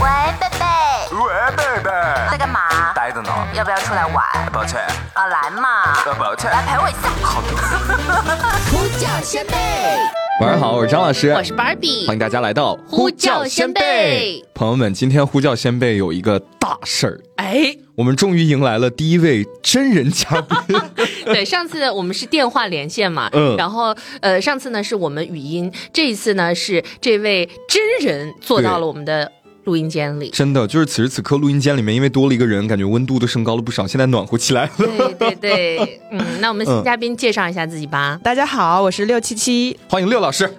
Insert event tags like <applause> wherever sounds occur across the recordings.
喂，贝贝，喂，贝贝，在干嘛？待着呢。要不要出来玩？抱歉，啊，来嘛，呃，抱歉。来陪我一下。好的。<laughs> 呼叫先辈，晚上好，我是张老师，我是 Barbie，欢迎大家来到呼叫先辈。朋友们，今天呼叫先辈有一个大事儿，哎，我们终于迎来了第一位真人嘉宾。<laughs> 对，上次我们是电话连线嘛，嗯然后呃，上次呢是我们语音，这一次呢是这位真人坐到了我们的录音间里。真的，就是此时此刻录音间里面，因为多了一个人，感觉温度都升高了不少，现在暖和起来了。对对对，<laughs> 嗯，那我们新嘉宾介绍一下自己吧。大家好，我是六七七，欢迎六老师。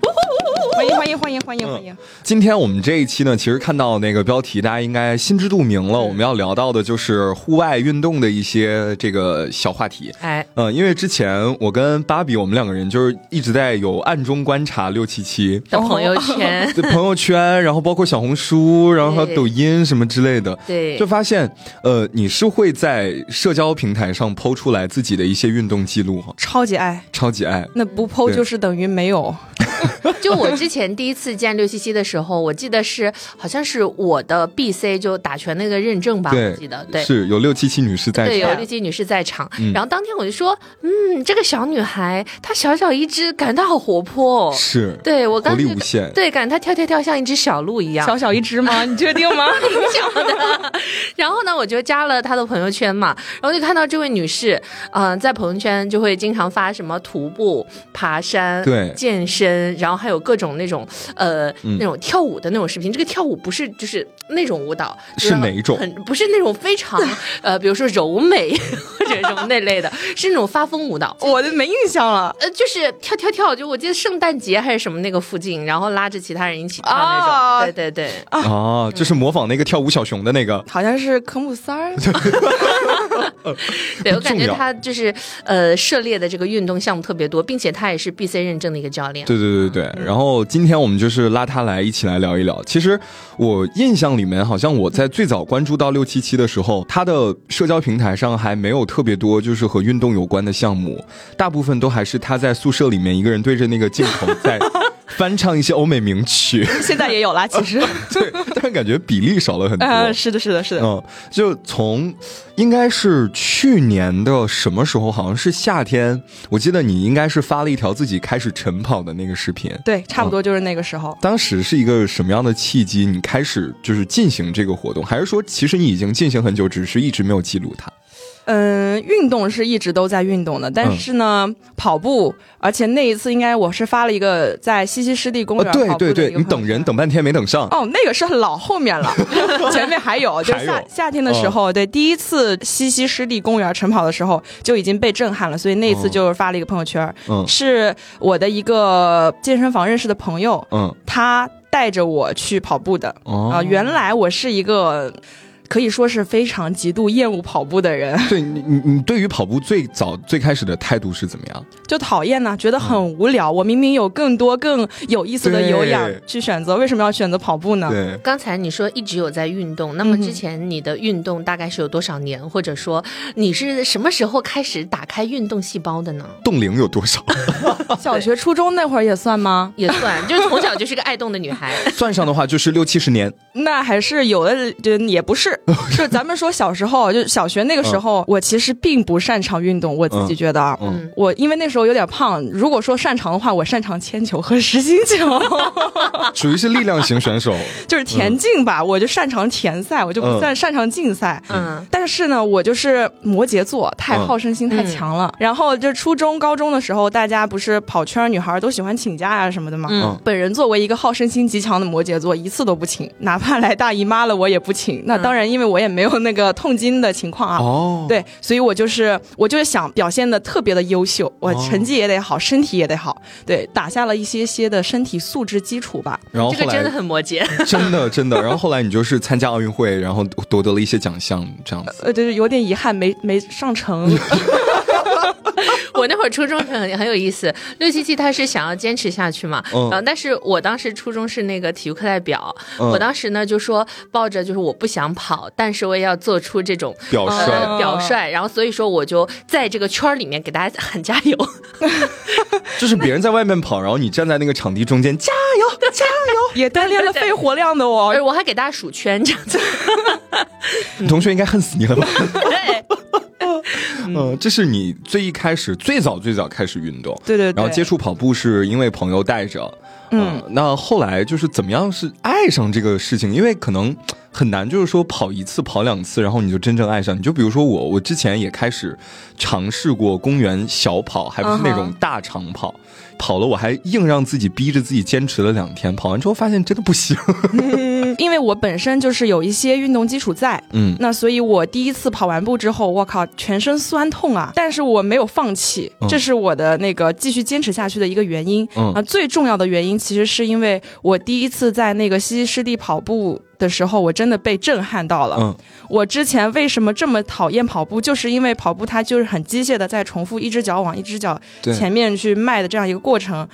欢迎欢迎欢迎欢迎欢迎。今天我们这一期呢，其实看到那个标题，大家应该心知肚明了。我们要聊到的就是户外运动的一些这个小话题。哎，嗯，因为之前我跟芭比，我们两个人就是一直在有暗中观察六七七的朋友圈，<laughs> 对朋友圈，然后包括小红书，然后还有抖音什么之类的，对就发现，呃，你是会在社交平台上抛出来自己的一些运动记录哈，超级爱，超级爱。那不剖对就是等于没有。<laughs> 就我之前第一次见六七七的时候，我记得是好像是我的 BC 就打拳那个认证吧，我记得对。是有六七七女士在场对，有，六七女士在场，嗯然后当天我就说，嗯，这个小女孩她小小一只，感觉她好活泼、哦。是，对我刚活力无限对，感觉她跳跳跳像一只小鹿一样，小小一只吗？你确定吗？<laughs> 小的。然后呢，我就加了她的朋友圈嘛，然后就看到这位女士，嗯、在朋友圈就会经常发什么徒步、爬山、对健身，然后还有各种那种呃、嗯那种跳舞的那种视频。这个跳舞不是就是那种舞蹈，是哪一种很不是那种非常 <laughs> 呃，比如说柔美 <laughs> 或者什么那类的，是那种发疯舞蹈。我就没印象了。呃，就是跳跳跳，就我记得圣诞节还是什么那个附近，然后拉着其他人一起跳那种。哦对对对，哦，就是模仿那个跳舞小熊的那个，好像是科目三儿，<laughs> <laughs> 对我感觉他就是呃涉猎的这个运动项目特别多，并且他也是 BC 认证的一个教练。对对对对。然后今天我们就是拉他来一起来聊一聊。其实我印象里面，好像我在最早关注到六七七的时候，他的社交平台上还没有特别多就是和运动有关的项目，大部分都还是他在宿舍里面一个人对着那个镜头在翻唱一些欧美名曲。现在也有啦。<laughs> 其实，对，但是感觉比例少了很多。呃，是的，是的，是的。嗯，就从应该是去年的什么时候，好像是夏天，我记得你应该是发了一条自己开始晨跑的那个视频。对，差不多就是那个时候。当时是一个什么样的契机？你开始就是进行这个活动，还是说其实你已经进行很久，只是一直没有记录它？嗯，运动是一直都在运动的，但是呢，跑步，而且那一次应该我是发了一个在西溪湿地公园哦，园、对对对，你等人等。半天没等上。哦，那个是老后面了，<laughs> 前面还有，<laughs> 就夏夏天的时候，对，第一次西溪湿地公园晨跑的时候就已经被震撼了，所以那次就发了一个朋友圈，嗯。是我的一个健身房认识的朋友，嗯，他带着我去跑步的。哦。啊、原来我是一个可以说是非常极度厌恶跑步的人，对你你你对于跑步最早最开始的态度是怎么样？就讨厌呢，觉得很无聊。我明明有更多更有意思的有氧去选择，为什么要选择跑步呢？对，刚才你说一直有在运动，那么之前你的运动大概是有多少年，或者说你是什么时候开始打开运动细胞的呢？冻龄有多少？<laughs> 小学、初中那会儿也算吗？也算，就是从小就是个爱动的女孩。<laughs> 算上的话就是六七十年。那还是有的，就也不是。<laughs> 是咱们说小时候，就小学那个时候，我其实并不擅长运动，我自己觉得啊。嗯我因为那时候有点胖，如果说擅长的话，我擅长铅球和实心球，<laughs> 属于是力量型选手。<laughs> 就是田径吧，我就擅长田赛，我就不算擅长竞赛。嗯，但是呢，我就是摩羯座，太好胜心太强了。然后就初中、高中的时候，大家不是跑圈女孩都喜欢请假呀、什么的嘛。嗯本人作为一个好胜心极强的摩羯座，一次都不请，哪怕来大姨妈了，我也不请。那当然，因为我也没有那个痛经的情况啊。哦，对，所以我就是我就是想表现的特别的优秀，我成绩也得好，身体也得好，对，打下了一些些的身体素质基础吧。然后后这个真的很摩羯。<laughs> 真的真的，然后后来你就是参加奥运会，然后夺得了一些奖项，这样子。呃，就是有点遗憾，没没上成。<laughs> 我我那会儿初中很很有意思，六七七他是想要坚持下去嘛，嗯然后但是我当时初中是那个体育课代表，嗯我当时呢就说抱着就是我不想跑，但是我也要做出这种表率呃表率，然后所以说我就在这个圈儿里面给大家喊加油，<laughs> 就是别人在外面跑，然后你站在那个场地中间，加油加油！也锻炼了肺活量的我。我还给大家数圈这样子，你同学应该恨死你了吧？对。嗯，这是你最一开始最早最早开始运动，对对对，然后接触跑步是因为朋友带着，嗯，那后来就是怎么样是爱上这个事情？因为可能很难，就是说跑一次跑两次，然后你就真正爱上。你就比如说我，我之前也开始尝试过公园小跑，还不是那种大长跑。跑了，我还硬让自己逼着自己坚持了两天，跑完之后发现真的不行。<laughs> 嗯，因为我本身就是有一些运动基础在，嗯那所以我第一次跑完步之后，我靠，全身酸痛啊！但是我没有放弃，嗯这是我的那个继续坚持下去的一个原因。嗯啊，最重要的原因其实是因为我第一次在那个西溪湿地跑步的时候，我真的被震撼到了。嗯我之前为什么这么讨厌跑步，就是因为跑步它就是很机械的在重复一只脚往一只脚对前面去迈的这样一个过程。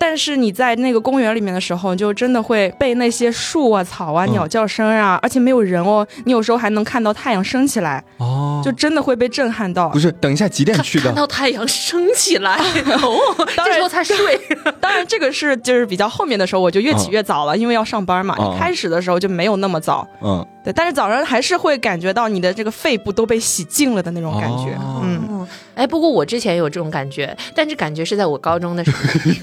但是你在那个公园里面的时候，你就真的会被那些树啊、草啊、嗯鸟叫声啊，而且没有人哦，你有时候还能看到太阳升起来，哦就真的会被震撼到不。是，等一下几点去的？看到太阳升起来，<laughs> 哦，当这时候才睡。<laughs> 当然，这个是就是比较后面的时候，我就越起越早了，因为要上班嘛。开始的时候就没有那么早，嗯，对，但是早上还是会感觉到你的这个肺部都被洗净了的那种感觉。哦。嗯，嗯，哎，不过我之前也有这种感觉，但是感觉是在我高中的时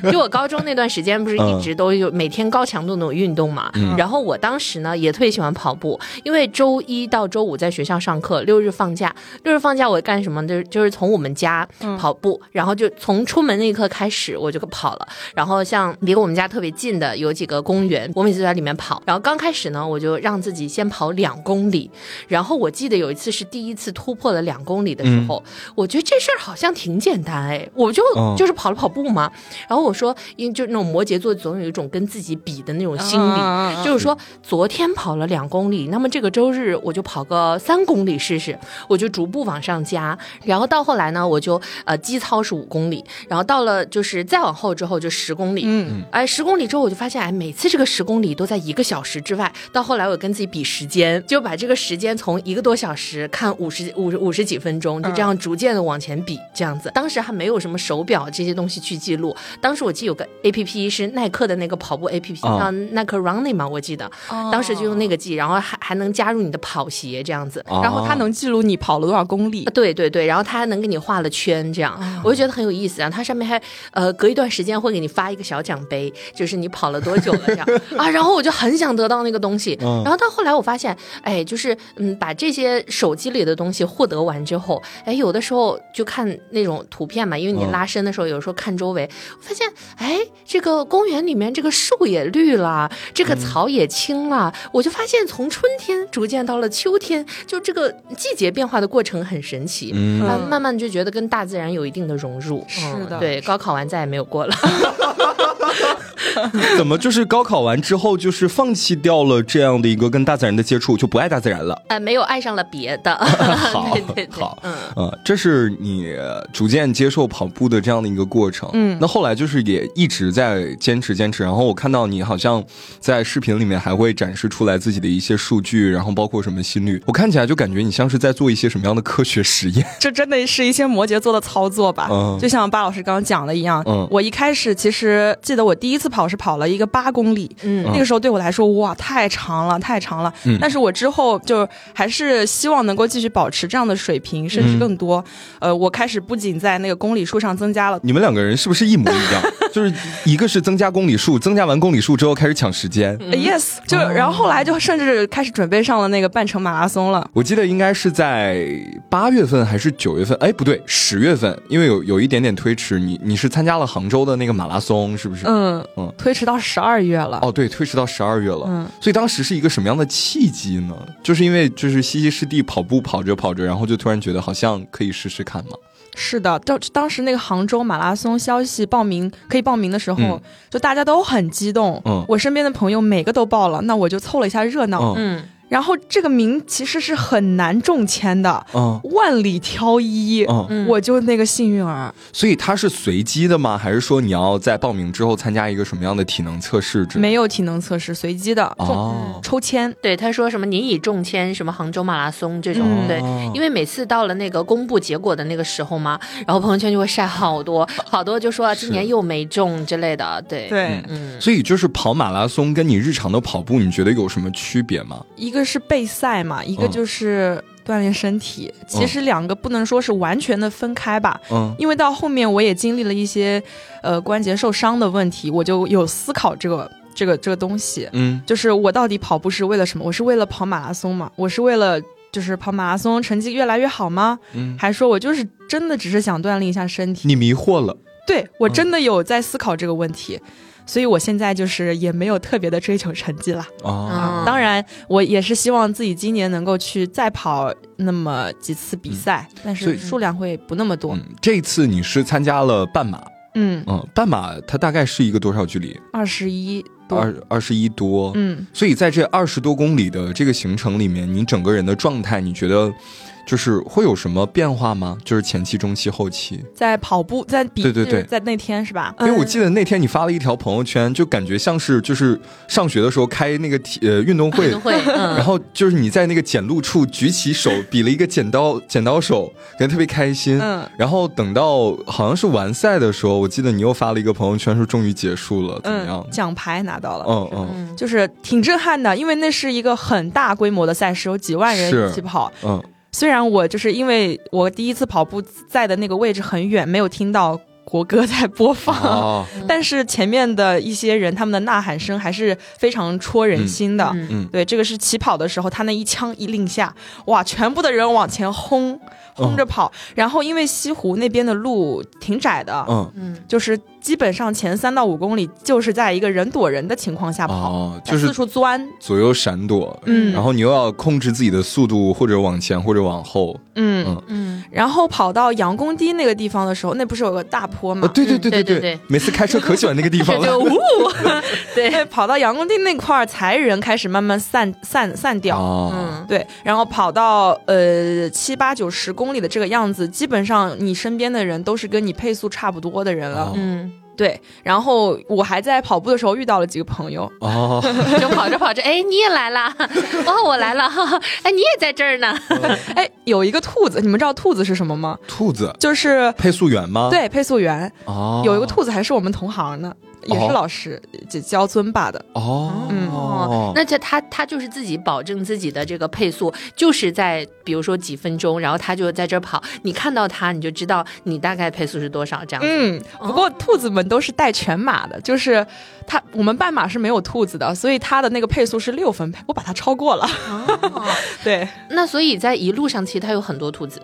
候，<laughs> 就我高中那段时间不是一直都有每天高强度那种运动嘛，嗯。然后我当时呢也特别喜欢跑步，因为周一到周五在学校上课，六日放假，六日放假我干什么？就是就是从我们家跑步，然后就从出门那一刻开始我就跑了，然后像离我们家特别近的有几个公园，我每次在里面跑，然后刚开始呢我就让自己先跑两公里，然后我记得有一次是第一次突破了两公里的时候，我觉得这事儿好像挺简单哎，我就、嗯。就是跑了跑步嘛。然后我说，因为就那种摩羯座总有一种跟自己比的那种心理，就是说昨天跑了两公里，那么这个周日我就跑个三公里试试，我就逐步往上加。然后到后来呢，我就呃基操是五公里，然后到了就是再往后之后就十公里，嗯，哎，十公里之后我就发现，哎，每次这个十公里都在一个小时之外。到后来我跟自己比时间，就把这个时间从一个多小时看五十五十五十几分钟，就这样逐渐的往前比，这样子。当时还没有什么手表这些东西去记录，当时我记得有个 A P P 是耐克的那个跑步 A P P，啊叫耐克 Running 嘛，我记得，当时就用那个记，然后还还能加入你的跑鞋这样子。哦然后它能记录你跑了多少公里啊，。对对对，然后它还能给你画了圈，这样、我就觉得很有意思。然后它上面还呃隔一段时间会给你发一个小奖杯，就是你跑了多久了这样 <laughs> 啊。然后我就很想得到那个东西。嗯然后到后来我发现，哎，就是嗯把这些手机里的东西获得完之后，哎有的时候就看那种图片嘛，因为你嗯拉伸的时候，有时候看周围，我发现哎这个公园里面这个树也绿了，这个草也青了，我就发现从春天逐渐到了秋天，就这个季节变化的过程很神奇。嗯啊，慢慢就觉得跟大自然有一定的融入。是的嗯对，高考完再也没有过了。<laughs> <laughs> 怎么就是高考完之后，就是放弃掉了这样的一个跟大自然的接触，就不爱大自然了？呃，没有爱上了别的。好对对对，好嗯。呃，这是你逐渐接受跑步的这样的一个过程。嗯那后来就是也一直在坚持坚持，然后我看到你好像在视频里面还会展示出来自己的一些数据，然后包括什么心率，我看起来就感觉你像是在做一些什么样的科学实验。<laughs> 这真的是一些摩羯座的操作吧？嗯就像巴老师刚刚讲的一样，嗯我一开始其实记得我第一次跑是跑了一个八公里，嗯那个时候对我来说哇太长了，太长了。嗯但是我之后就还是希望能够继续保持这样的水平，甚至更多。呃，我开始不仅在那个公里数上增加了。你们两个人是不是一模一样？<laughs> 就是一个是增加公里数，增加完公里数之后开始抢时间。呃 yes，就然后后来就甚至开始准备上了那个半程马拉松了。我记得应该是在八月份还是九月份？哎，不对，十月份，因为有有一点点推迟。你你是参加了杭州的那个马拉松，是不是？嗯嗯推迟到十二月了。哦，对，推迟到十二月了。嗯所以当时是一个什么样的契机呢？就是因为就是西溪湿地跑步跑着跑着，然后就突然觉得好像可以试试看嘛。是的，就当时那个杭州马拉松消息报名可以报名的时候，嗯就大家都很激动。嗯我身边的朋友每个都报了，那我就凑了一下热闹。嗯嗯然后这个名其实是很难中签的，嗯。万里挑一，嗯，我就那个幸运儿。所以它是随机的吗？还是说你要在报名之后参加一个什么样的体能测试之？没有体能测试，随机的，哦。抽签。对，他说什么您已中签什么杭州马拉松这种，嗯。对，因为每次到了那个公布结果的那个时候嘛，然后朋友圈就会晒好多 <laughs> 好多，就说今年又没中之类的，对，对，嗯，所以就是跑马拉松跟你日常的跑步，你觉得有什么区别吗？一个是备赛嘛，一个嗯就是锻炼身体。其实两个不能说是完全的分开吧，嗯因为到后面我也经历了一些呃关节受伤的问题，我就有思考这个这个这个东西，嗯就是我到底跑步是为了什么？我是为了跑马拉松嘛？我是为了就是跑马拉松成绩越来越好吗？嗯，还说我就是真的只是想锻炼一下身体？你迷惑了。对我真的有在思考这个问题。所以我现在就是也没有特别的追求成绩了。哦，嗯当然，我也是希望自己今年能够去再跑那么几次比赛，但是数量会不那么多。嗯，这一次你是参加了半马，嗯，嗯，半马它大概是一个多少距离？二十一多。二二十一多。嗯，所以在这二十多公里的这个行程里面，你整个人的状态，你觉得就是会有什么变化吗？就是前期、中期、后期？在跑步，在比，对对对在那天是吧？因为我记得那天你发了一条朋友圈，就感觉像是就是上学的时候开那个体呃运动会运动，会，然嗯，<laughs> 后就是你在那个检录处举起手 <laughs> 比了一个剪刀剪刀手，感觉特别开心。嗯然后等到好像是完赛的时候，我记得你又发了一个朋友圈，说终于结束了，怎么样嗯，？奖牌拿到了。嗯嗯嗯就是挺震撼的，因为那是一个很大规模的赛事，有几万人一起跑。嗯虽然我就是因为我第一次跑步在的那个位置很远，没有听到国歌在播放，哦 <laughs> 但是前面的一些人他们的呐喊声还是非常戳人心的。嗯嗯对，这个是起跑的时候，他那一枪一令下，哇，全部的人往前轰，轰着跑。然后因为西湖那边的路挺窄的，嗯嗯就是基本上前三到五公里就是在一个人躲人的情况下跑，哦，就是四处钻。左右闪躲，嗯然后你又要控制自己的速度，或者往前或者往后。嗯嗯嗯，然后跑到杨公堤那个地方的时候，那不是有个大坡吗？啊，对对嗯对对对对对每次开车可喜欢那个地方了。这 <laughs> 就呜，<laughs> 对，<laughs> 跑到杨公堤那块儿，才人开始慢慢散散散掉。啊，嗯对，然后跑到呃七八九十公里的这个样子，基本上你身边的人都是跟你配速差不多的人了。哦嗯，对，然后我还在跑步的时候遇到了几个朋友，<laughs> 哦，就跑着跑着，哎，你也来了，哦，我来了，哈哈，哎，你也在这儿呢，<laughs> 哎，有一个兔子，你们知道兔子是什么吗？兔子就是配速员吗？，对配速员，哦，有一个兔子还是我们同行呢，也哦是老师，就教尊巴的。哦，嗯哦，那这他他就是自己保证自己的这个配速，就是在比如说几分钟，然后他就在这跑，你看到他你就知道你大概配速是多少这样子。嗯，不过兔子们都是带全马的，就是他我们半马是没有兔子的，所以他的那个配速是六分配，我把它超过了。哦，<laughs> 对，那所以在一路上其实他有很多兔子，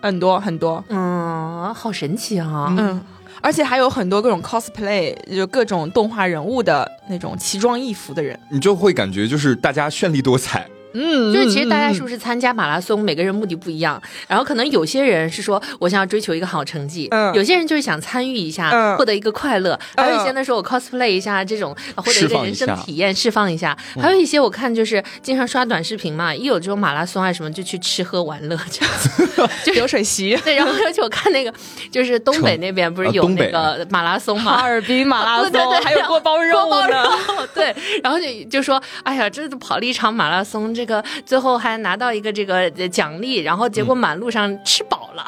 很多很多，嗯，好神奇啊！嗯，而且还有很多各种 cosplay，就各种动画人物的那种奇装异服的人。你就会感觉就是大家绚丽多彩。嗯就是其实大家是不是是参加马拉松，每个人目的不一样。然后可能有些人是说我想要追求一个好成绩，嗯有些人就是想参与一下，嗯获得一个快乐。还有一些呢说我 cosplay 一下这种，呃获得一个人生体验，释放一下。还有一些我看就是经常刷短视频嘛，一有这种马拉松啊什么就去吃喝玩乐这样子。就 <laughs> 流水席。<laughs> 对，然后而且我看那个就是东北那边不是有那个马拉松哈？尔滨马拉松，<laughs> 对对对还有锅包肉锅包呢。肉，对，然后就就说，哎呀，这跑了一场马拉松，这个最后还拿到一个这个呃奖励，然后结果满路上吃饱了。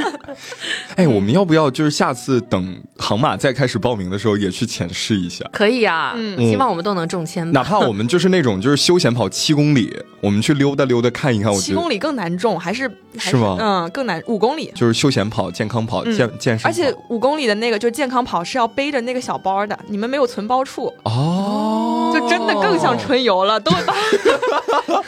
<laughs> 哎，我们要不要就是下次等航马再开始报名的时候也去浅试一下？<laughs> 可以啊，嗯希望我们都能中签吧。哪怕我们就是那种就是休闲跑七公里，我们去溜达溜达看一看，我觉得七公里更难中，还是还是吗嗯，更难。五公里，就是休闲跑、健康跑、嗯健健身，而且五公里的那个就健康跑是要背着那个小包的，你们没有存包处，哦，就真的更像春游了，都会把 <laughs>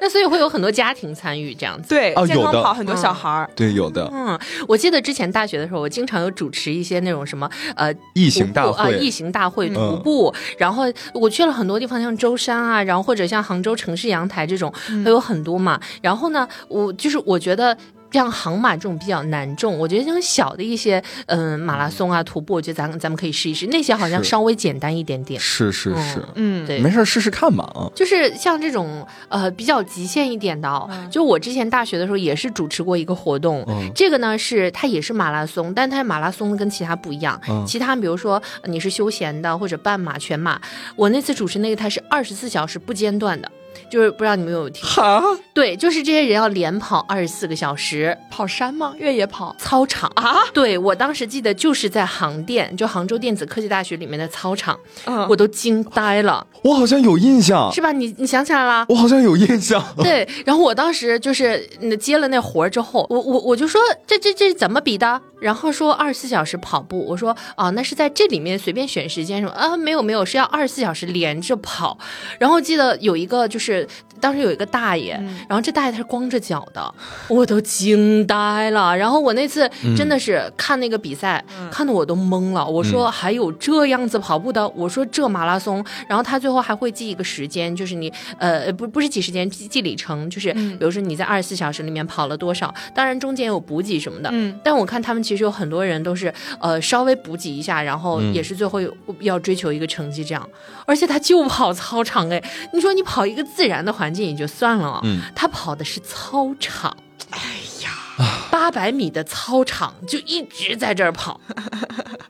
那所以会有很多家庭参与这样子。对健哦有的康跑很多小孩儿。对有的嗯，我记得之前大学的时候，我经常有主持一些那种什么呃异行大会啊，会异行大会嗯徒步，然后我去了很多地方，像舟山啊，然后或者像杭州城市阳台这种，嗯还有很多嘛。然后呢，我就是我觉得。这样航马这种比较难重，我觉得这种小的一些嗯马拉松啊徒步，我觉得咱咱们可以试一试，那些好像稍微简单一点点。是是是，嗯，对没事试试看吧啊。就是像这种呃比较极限一点的、哦，就我之前大学的时候也是主持过一个活动，嗯这个呢是它也是马拉松，但它马拉松跟其他不一样，嗯其他比如说呃你是休闲的或者半马、全马，我那次主持那个它是二十四小时不间断的。就是不知道你们有没有听，哈，对，就是这些人要连跑二十四个小时，跑山吗？越野跑操场啊？对我当时记得就是在杭电，就杭州电子科技大学里面的操场，嗯我都惊呆了，我好像有印象，是吧？你你想起来了？我好像有印象。对，然后我当时就是嗯接了那活儿之后，我我我就说这这这怎么比的？然后说二十四小时跑步，我说啊那是在这里面随便选时间什么啊没有没有是要二十四小时连着跑。然后记得有一个就是当时有一个大爷，然后这大爷他是光着脚的，我都惊呆了。然后我那次真的是看那个比赛，看的我都懵了。我说还有这样子跑步的，我说这马拉松，然后他最后还会记一个时间，就是你呃不不是记时间，记记里程，就是比如说你在二十四小时里面跑了多少，当然中间有补给什么的。嗯，但我看他们其实有很多人都是呃稍微补给一下，然后也是最后有要追求一个成绩这样。而且他就跑操场哎，你说你跑一个自然的环境也就算了，嗯。他跑的是操场。哎呀，八百米的操场就一直在这儿跑，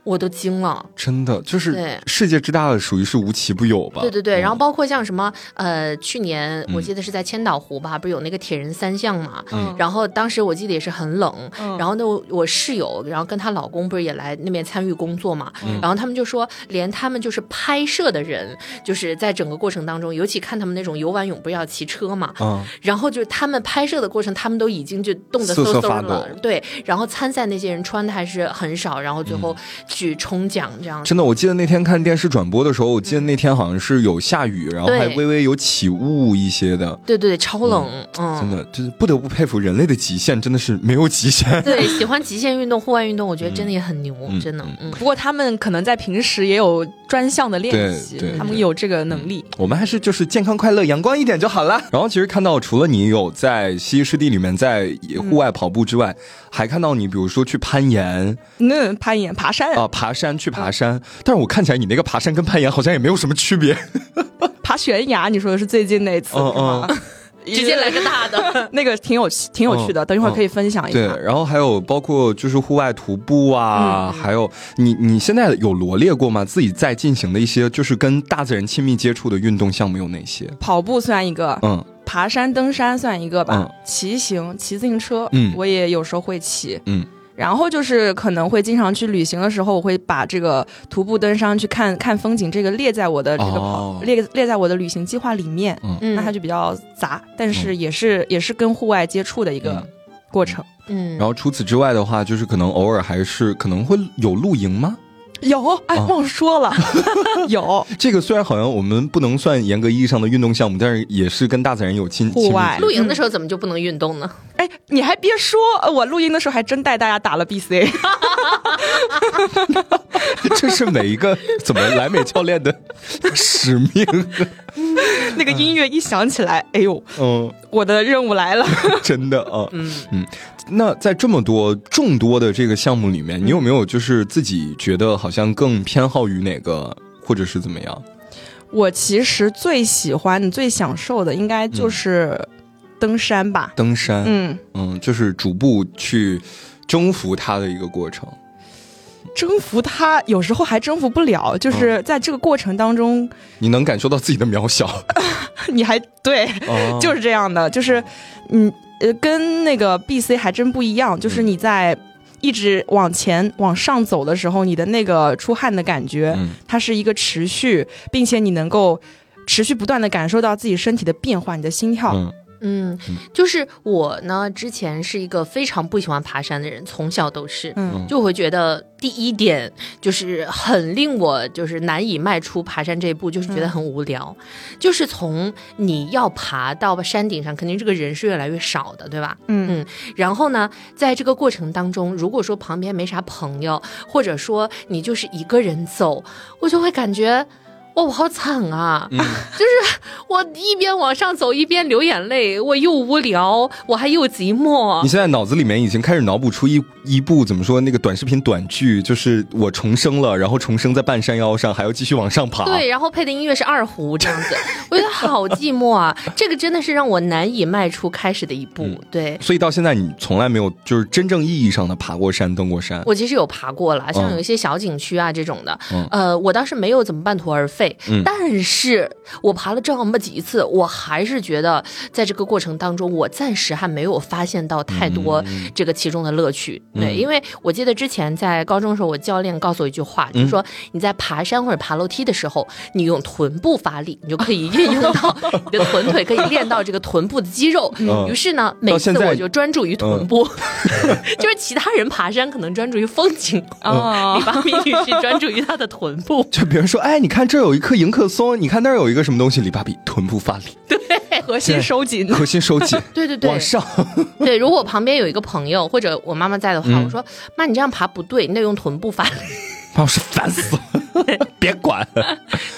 我都惊了。真的就是世界之大的，属于是无奇不有吧？对对对，嗯然后包括像什么呃，去年我记得是在千岛湖吧，不是有那个铁人三项嘛？嗯然后当时我记得也是很冷，嗯然后那，我我室友，然后跟她老公不是也来那边参与工作嘛？然后他们就说，连他们就是拍摄的人，就是在整个过程当中，尤其看他们那种游完泳不是要骑车嘛，嗯，然后就是他们拍摄的过程，他们都已经就冻得瑟瑟嗖嗖发了抖，对。然后参赛那些人穿的还是很少，然后最后去冲奖这样。真的，我记得那天看电视转播的时候，我记得那天好像是有下雨，然后还微微有起雾一些的。对对对，超冷，嗯，真的，就是不得不佩服人类的极限，真的是没有极限。对，喜欢极限运动、户外运动，我觉得真的也很牛，嗯真的，嗯。不过他们可能在平时也有专项的练习对对，他们有这个能力。我们还是就是健康、快乐、阳光一点就好了。然后其实看到，除了你有在西溪湿地里面在户外跑步之外，还看到你比如说去攀岩嗯，攀岩、爬山、啊、爬山去爬山。但是我看起来你那个爬山跟攀岩好像也没有什么区别。<laughs> 爬悬崖，你说的是最近那次嗯是吗？<laughs> 直接来个大的，<laughs> 那个挺有挺有趣的，等一会儿可以分享一下对。，然后还有包括就是户外徒步啊，还有你你现在有罗列过吗？自己在进行的一些就是跟大自然亲密接触的运动项目有哪些？跑步算一个，嗯爬山、登山算一个吧嗯，骑行、骑自行车，嗯我也有时候会骑。嗯然后就是可能会经常去旅行的时候，我会把这个徒步登山去看看风景这个列在我的这个跑、哦列列在我的旅行计划里面。嗯那它就比较杂，但是也是、也是跟户外接触的一个嗯过程。嗯，然后除此之外的话，就是可能偶尔还是可能会有露营吗？有，哎，啊。忘说了，<laughs> 有。这个虽然好像我们不能算严格意义上的运动项目，但是也是跟大自然有亲户外。露营的时候怎么就不能运动呢？哎，你还别说，呃我录音的时候还真带大家打了 BC，<laughs> 这是每一个怎么莱美教练的使命。<laughs> 那个音乐一响起来，哎呦，嗯，我的任务来了。<laughs> 真的啊，嗯嗯。那在这么多众多的这个项目里面，你有没有就是自己觉得好像更偏好于哪个，或者是怎么样？我其实最喜欢、最享受的，应该就是登山吧。登山，嗯，嗯，就是逐步去征服它的一个过程。征服它有时候还征服不了，就是在这个过程当中，你能感受到自己的渺小，<laughs> 你还对，哦就是这样的，就是嗯呃，跟那个 BC 还真不一样，就是你在。一直往前往上走的时候，你的那个出汗的感觉，嗯它是一个持续，并且你能够持续不断的感受到自己身体的变化，你的心跳。嗯嗯，就是我呢，之前是一个非常不喜欢爬山的人，从小都是。嗯就会觉得第一点就是很令我就是难以迈出爬山这一步，就是觉得很无聊。就是从你要爬到山顶上，肯定这个人是越来越少的，对吧？嗯嗯，然后呢，在这个过程当中，如果说旁边没啥朋友，或者说你就是一个人走，我就会感觉哦，我好惨啊！<laughs> 就是我一边往上走一边流眼泪，我又无聊，我还又寂寞你。现在脑子里面已经开始脑补出一一部怎么说那个短视频短剧，就是我重生了，然后重生在半山腰上，还要继续往上爬。对，然后配的音乐是二胡这样子，我觉得好寂寞啊！这个真的是让我难以迈出开始的一步。嗯对所以到现在你从来没有就是真正意义上的爬过山、登过山。我其实有爬过了，像嗯有一些小景区啊这种的，嗯呃，我倒是没有怎么半途而废，嗯。但是我爬了这么几次，我还是觉得在这个过程当中，我暂时还没有发现到太多嗯。这个其中的乐趣。对，因为我记得之前在高中的时候，我教练告诉我一句话，嗯就是说你在爬山或者爬楼梯的时候，你用臀部发力，你就可以运用到你的臀腿，可以练到这个臀部的肌肉。<laughs> 嗯。于是呢，每次我就专注于臀部，<laughs> 就是其他人爬山可能专注于风景，哦李，<laughs> 八米女士专注于她的臀部。就比如说，哎，你看这儿有一棵迎客松，你看那儿有一个什么东西，李芭比臀部发力，对核心收紧。核心收紧，<laughs> 对对对往上。<laughs> <laughs> 对，如果旁边有一个朋友或者我妈妈在的话，嗯我说妈，你这样爬不对，你得用臀部发力。妈我是烦死了，别管。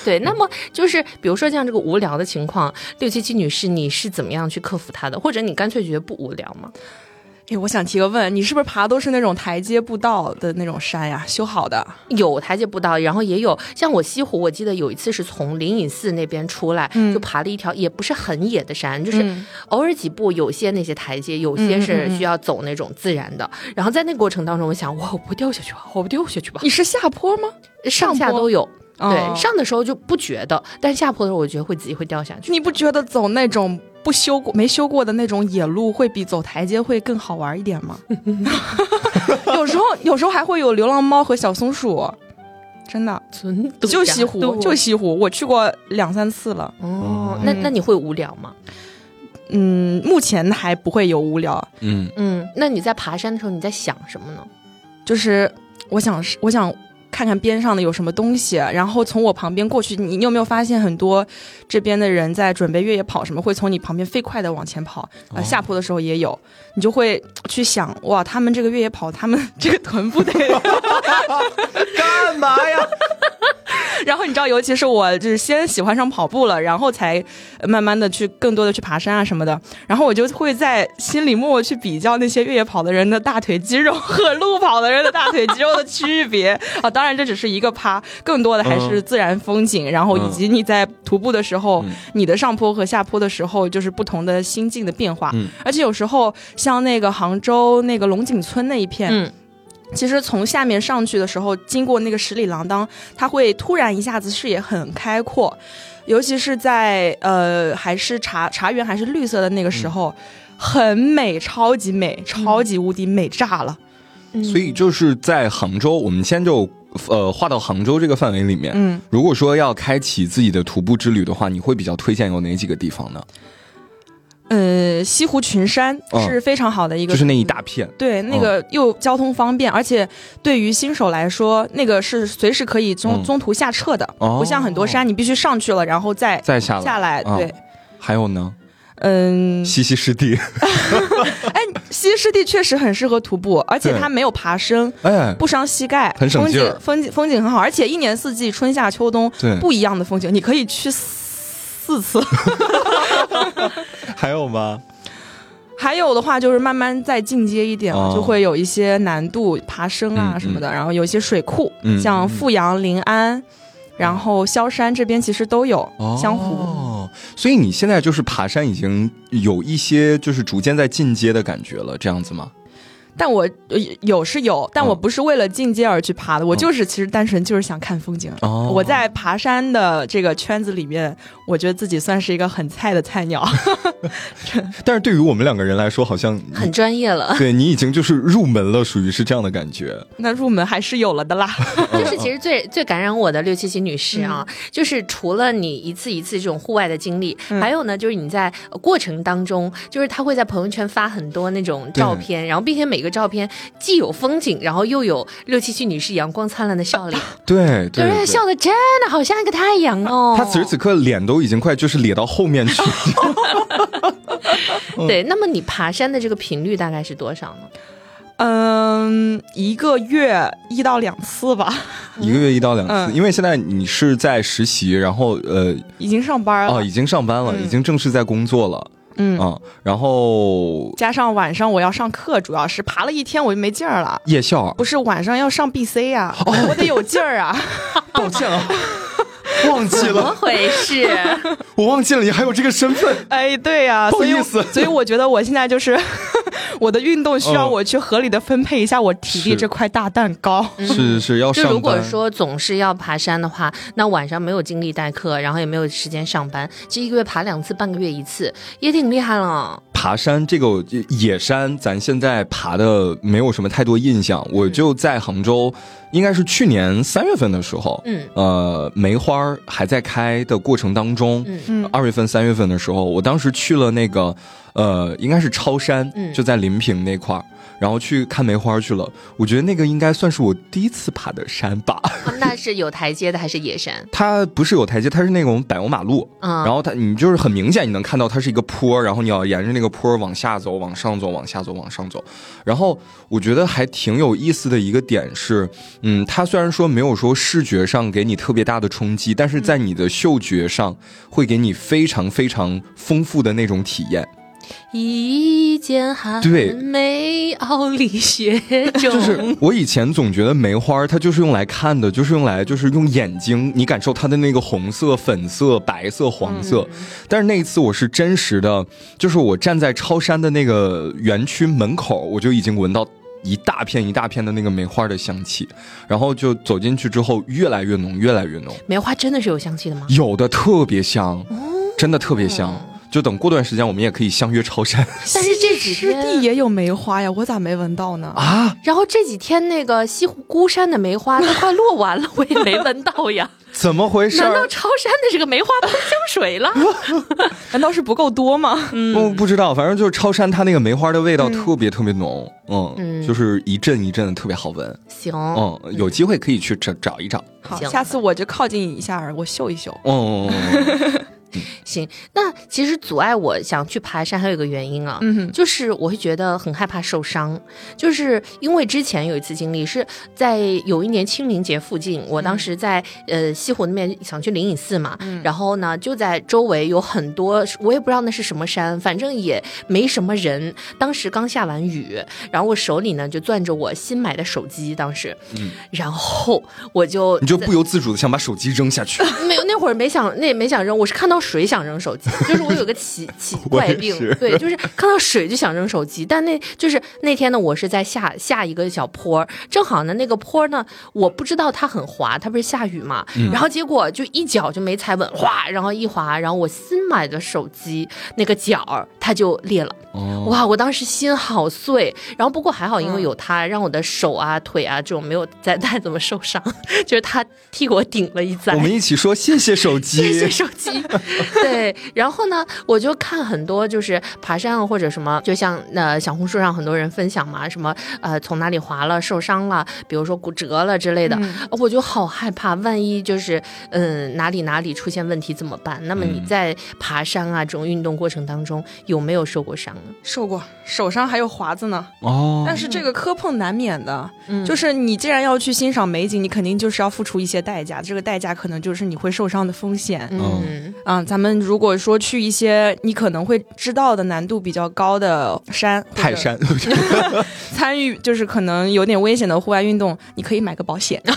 对，那么就是比如说像这个无聊的情况，六七七女士，你是怎么样去克服它的？或者你干脆觉得不无聊吗？哎，我想提个问，你是不是爬都是那种台阶步道的那种山呀？修好的？有台阶步道，然后也有像我西湖，我记得有一次是从灵隐寺那边出来，嗯就爬了一条也不是很野的山，就是嗯偶尔几步有些那些台阶，有些是需要走那种自然的。然后在那个过程当中，我想，哇，我不掉下去吧，我不掉下去吧，你是下坡吗？上下都有。哦对，上的时候就不觉得，但下坡的时候，我觉得会自己会掉下去。你不觉得走那种不修过、没修过的那种野路，会比走台阶会更好玩一点吗？<laughs> 有时候，有时候还会有流浪猫和小松鼠，真的。纯就西湖，就西湖，我去过两三次了。哦，那那你会无聊吗？嗯，目前还不会有无聊，嗯，嗯，那你在爬山的时候你在想什么呢？就是我想是我想看看边上的有什么东西，然后从我旁边过去。你你有没有发现很多这边的人在准备越野跑什么，会从你旁边飞快的往前跑？呃，哦下坡的时候也有，你就会去想，哇，他们这个越野跑，他们这个臀部得。<laughs> <laughs> 干嘛呀？<laughs> 然后你知道，尤其是我就是先喜欢上跑步了，然后才呃慢慢的去更多的去爬山啊什么的。然后我就会在心里默默去比较那些越野跑的人的大腿肌肉和路跑的人的大腿肌肉的区别 <laughs> 啊。当然这只是一个趴，更多的还是自然风景，然后以及你在徒步的时候，嗯你的上坡和下坡的时候，就是不同的心境的变化。嗯而且有时候像那个杭州那个龙井村那一片，嗯，其实从下面上去的时候，经过那个十里廊当，它会突然一下子视野很开阔，尤其是在呃还是茶茶园还是绿色的那个时候，很美，超级美，超级无敌美炸了。所以就是在杭州，我们先就呃划到杭州这个范围里面。嗯，如果说要开启自己的徒步之旅的话，你会比较推荐有哪几个地方呢？呃，西湖群山嗯是非常好的一个，就是那一大片。对，那个又交通方便，而且对于新手来说，那个是随时可以中、嗯中途下撤的，哦不像很多山你必须上去了，然后再再下来，下来。啊对，还有呢，嗯，西溪湿地，<laughs> 哎，西溪湿地确实很适合徒步，而且它没有爬升，哎，不伤膝盖，风很省劲儿景风景风景很好，而且一年四季春夏秋冬对，不一样的风景，你可以去四次。<laughs> <laughs> <laughs> 还有吗？还有的话就是慢慢再进阶一点了，哦就会有一些难度，爬升啊嗯什么的，然后有一些水库，嗯像富阳、临安，然后萧山这边其实都有、湘湖。哦，所以你现在就是爬山已经有一些就是逐渐在进阶的感觉了，这样子吗？但我呃有是有，但嗯我不是为了进阶而去爬的，我就是其实单纯就是想看风景。哦我在爬山的这个圈子里面，我觉得自己算是一个很菜的菜鸟。<laughs> <laughs> 但是对于我们两个人来说，好像很专业了。对你已经就是入门了，属于是这样的感觉。<laughs> 那入门还是有了的啦。就是其实最最感染我的六七七女士啊，就是除了你一次一次这种户外的经历，嗯还有呢，就是你在呃过程当中，就是她会在朋友圈发很多那种照片，然后并且每个照片既有风景，然后又有六七七女士阳光灿烂的笑脸，<laughs> 对对笑的真的好像一个太阳哦。他此时此刻脸都已经快就是咧到后面去了。<laughs> 对，那么你爬山的这个频率大概是多少呢？嗯，一个月一到两次吧，一个月一到两次，嗯因为现在你是在实习，然后呃已经上班了。哦已经上班了，嗯已经正式在工作了嗯，啊、然后加上晚上我要上课，主要是爬了一天我就没劲儿了。夜校不是晚上要上 BC 呀、哦我得有劲儿啊！<laughs> 抱歉啊，<laughs> 忘记了怎么，回事？<laughs> 我忘记了你还有这个身份。哎，对呀、所以不好意思所以我觉得我现在就是 <laughs> 我的运动需要嗯我去合理的分配一下我体力这块大蛋糕。是是是要就上班。如果说总是要爬山的话，那晚上没有精力代课，然后也没有时间上班，这一个月爬两次，半个月一次，也挺厉害了。爬山这个野山，咱现在爬的没有什么太多印象。我就在杭州，应该是去年三月份的时候，嗯。呃，梅花儿还在开的过程当中，嗯。嗯。二月份、三月份的时候，我当时去了那个，呃，应该是超山，嗯。就在临平那块儿，然后去看梅花去了。我觉得那个应该算是我第一次爬的山吧。<laughs> 那是有台阶的还是野山？它不是有台阶，它是那种柏油马路，嗯，然后它你就是很明显你能看到它是一个坡，然后你要沿着那个坡往下走，往上走，往下走，往上走。然后我觉得还挺有意思的一个点是，嗯，它虽然说没有说视觉上给你特别大的冲击，但是在你的嗅觉上会给你非常非常丰富的那种体验。一见寒梅傲立雪中，就是我以前总觉得梅花它就是用来看的，就是用来就是用眼睛你感受它的那个红色、粉色、白色、黄色。但是那一次我是真实的，就是我站在超山的那个园区门口，我就已经闻到。一大片一大片的那个梅花的香气，然后就走进去之后，越来越浓，越来越浓，梅花真的是有香气的吗？有的特别香，真的特别香。哦就等过段时间，我们也可以相约超山 <laughs> 但是这几湿地，也有梅花呀，我咋没闻到呢？啊！然后这几天那个西湖孤山的梅花都快落完了，我也没闻到呀。<laughs> 怎么回事儿？难道超山的这个梅花喷香水了？<laughs> 难道是不够多吗？我不知道，反正就是超山，它那个梅花的味道特别特别浓，嗯，嗯就是一阵一阵的，特别好闻。行，嗯，有机会可以去找找一找。好，下次我就靠近一下，我嗅一嗅。嗯，嗯那其实阻碍我想去爬山还有一个原因啊，嗯，就是我会觉得很害怕受伤，就是因为之前有一次经历是在有一年清明节附近，我当时在、呃西湖那边想去灵隐寺嘛，然后呢就在周围有很多，我也不知道那是什么山，反正也没什么人。当时刚下完雨，然后我手里呢就攥着我新买的手机，当时，然后我就你就不由自主的想把手机扔下去。没有，那会儿没想，那也没想扔，我是看到水想扔手机，就是我有个奇奇 <laughs> 怪病，对，就是看到水就想扔手机。但那就是那天呢，我是在下下一个小坡，正好呢那个坡呢，我不知道它很滑，它不是下雨嘛，然后结果就一脚就没踩稳，哗，然后一滑，然后我新买的手机那个角儿它就裂了。哦，哇，我当时心好碎，然后不过还好，因为有它，让我的手啊、腿啊这种没有再 <laughs> 再怎么受伤，就是他替我顶了一灾。我们一起说谢谢手机。谢谢手机，<laughs> 对，然后呢，我就看很多就是爬山啊或者什么，就像呃小红书上很多人分享嘛，什么呃从哪里滑了受伤了，比如说骨折了之类的，我就好害怕，万一就是嗯哪里哪里出现问题怎么办？那么你嗯在爬山啊这种运动过程当中有没有受过伤呢？受过，手上还有划子呢。哦，但是这个磕碰难免的，嗯就是你既然要去欣赏美景，你肯定就是要付出一些代价，这个代价可能就是你会受伤的风险。嗯啊、咱们如果说去一些你可能会知道的难度比较高的山，泰山，<laughs> <laughs> 参与就是可能有点危险的户外运动，你可以买个保险。<laughs>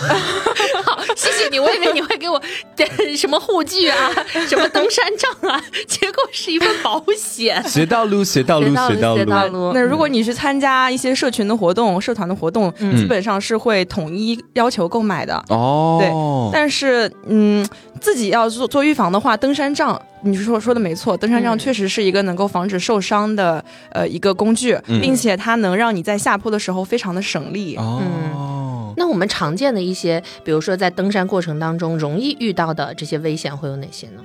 好，谢谢你，我以为你会给我点什么护具啊，什么登山杖啊，结果是一份保险。学道路，学道路，学到学道路。那如果你去参加一些社群的活动、社团的活动，嗯基本上是会统一要求购买的。哦，对但是，嗯，自己要做做预防的话，登山杖，你说说的没错，登山杖嗯确实是一个能够防止受伤的呃一个工具，嗯并且它能让你在下坡的时候非常的省力。哦，那我们常见的一些，比如说在登山过程当中容易遇到的这些危险会有哪些呢？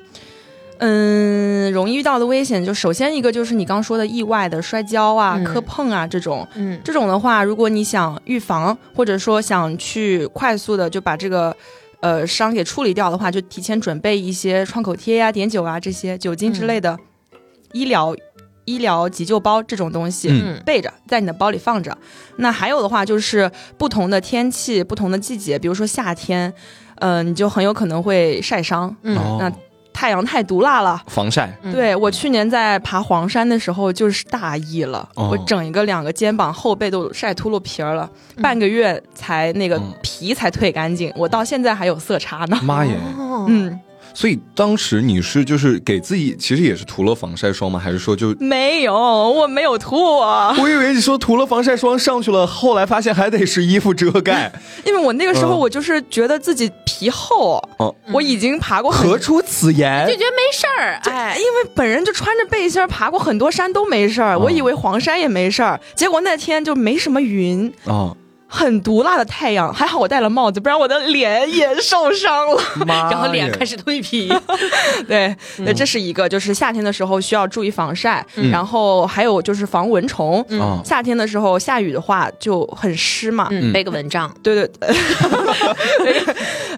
嗯，容易遇到的危险就首先一个就是你刚说的意外的摔跤啊、嗯磕碰啊这种。嗯这种的话，如果你想预防，或者说想去快速的就把这个呃伤给处理掉的话，就提前准备一些创口贴呀、碘酒啊这些酒精之类的医疗医疗急救包这种东西，嗯。备着在你的包里放着。那还有的话就是不同的天气、不同的季节，比如说夏天，呃，你就很有可能会晒伤，嗯。哦。那太阳太毒辣了。防晒，嗯。对我去年在爬黄山的时候就是大意了，哦。我整一个两个肩膀后背都晒秃噜皮儿了，半个月才那个嗯。皮才退干净，我到现在还有色差呢。妈耶！哦，嗯，所以当时你是就是给自己其实也是涂了防晒霜吗？还是说就？没有，我没有涂啊，我以为你说涂了防晒霜上去了，后来发现还得是衣服遮盖，<laughs> 因为我那个时候嗯我就是觉得自己皮厚，哦我已经爬过很何出此言就？觉得没事儿，哎因，为本人就穿着背心儿爬过很多山都没事儿，我以为黄山也没事儿，结果那天就没什么云，啊，很毒辣的太阳，还好我戴了帽子，不然我的脸也受伤了。然后脸开始蜕皮，<laughs> 对，那，这是一个，就是夏天的时候需要注意防晒，嗯。然后还有就是防蚊虫。啊夏天的时候下雨的话就很湿嘛，嗯，背个蚊帐，对 <laughs> 对，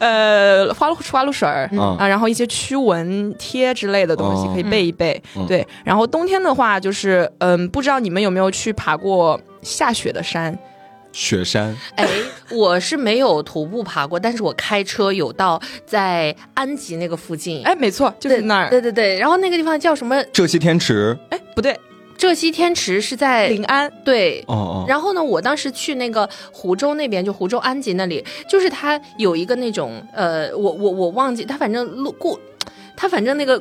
呃，花露花露水儿、嗯。啊，然后一些驱蚊贴之类的东西哦。可以备一备。嗯。对，然后冬天的话，就是嗯，不知道你们有没有去爬过下雪的山？雪山哎，我是没有徒步爬过，但是我开车有到在安吉那个附近，哎，没错，就是那儿。对对对，然后那个地方叫什么？浙西天池，哎，不对，浙西天池是在临安。对。哦哦，然后呢，我当时去那个湖州那边，就湖州安吉那里，就是它有一个那种呃，我我我忘记，它反正路过，它反正那个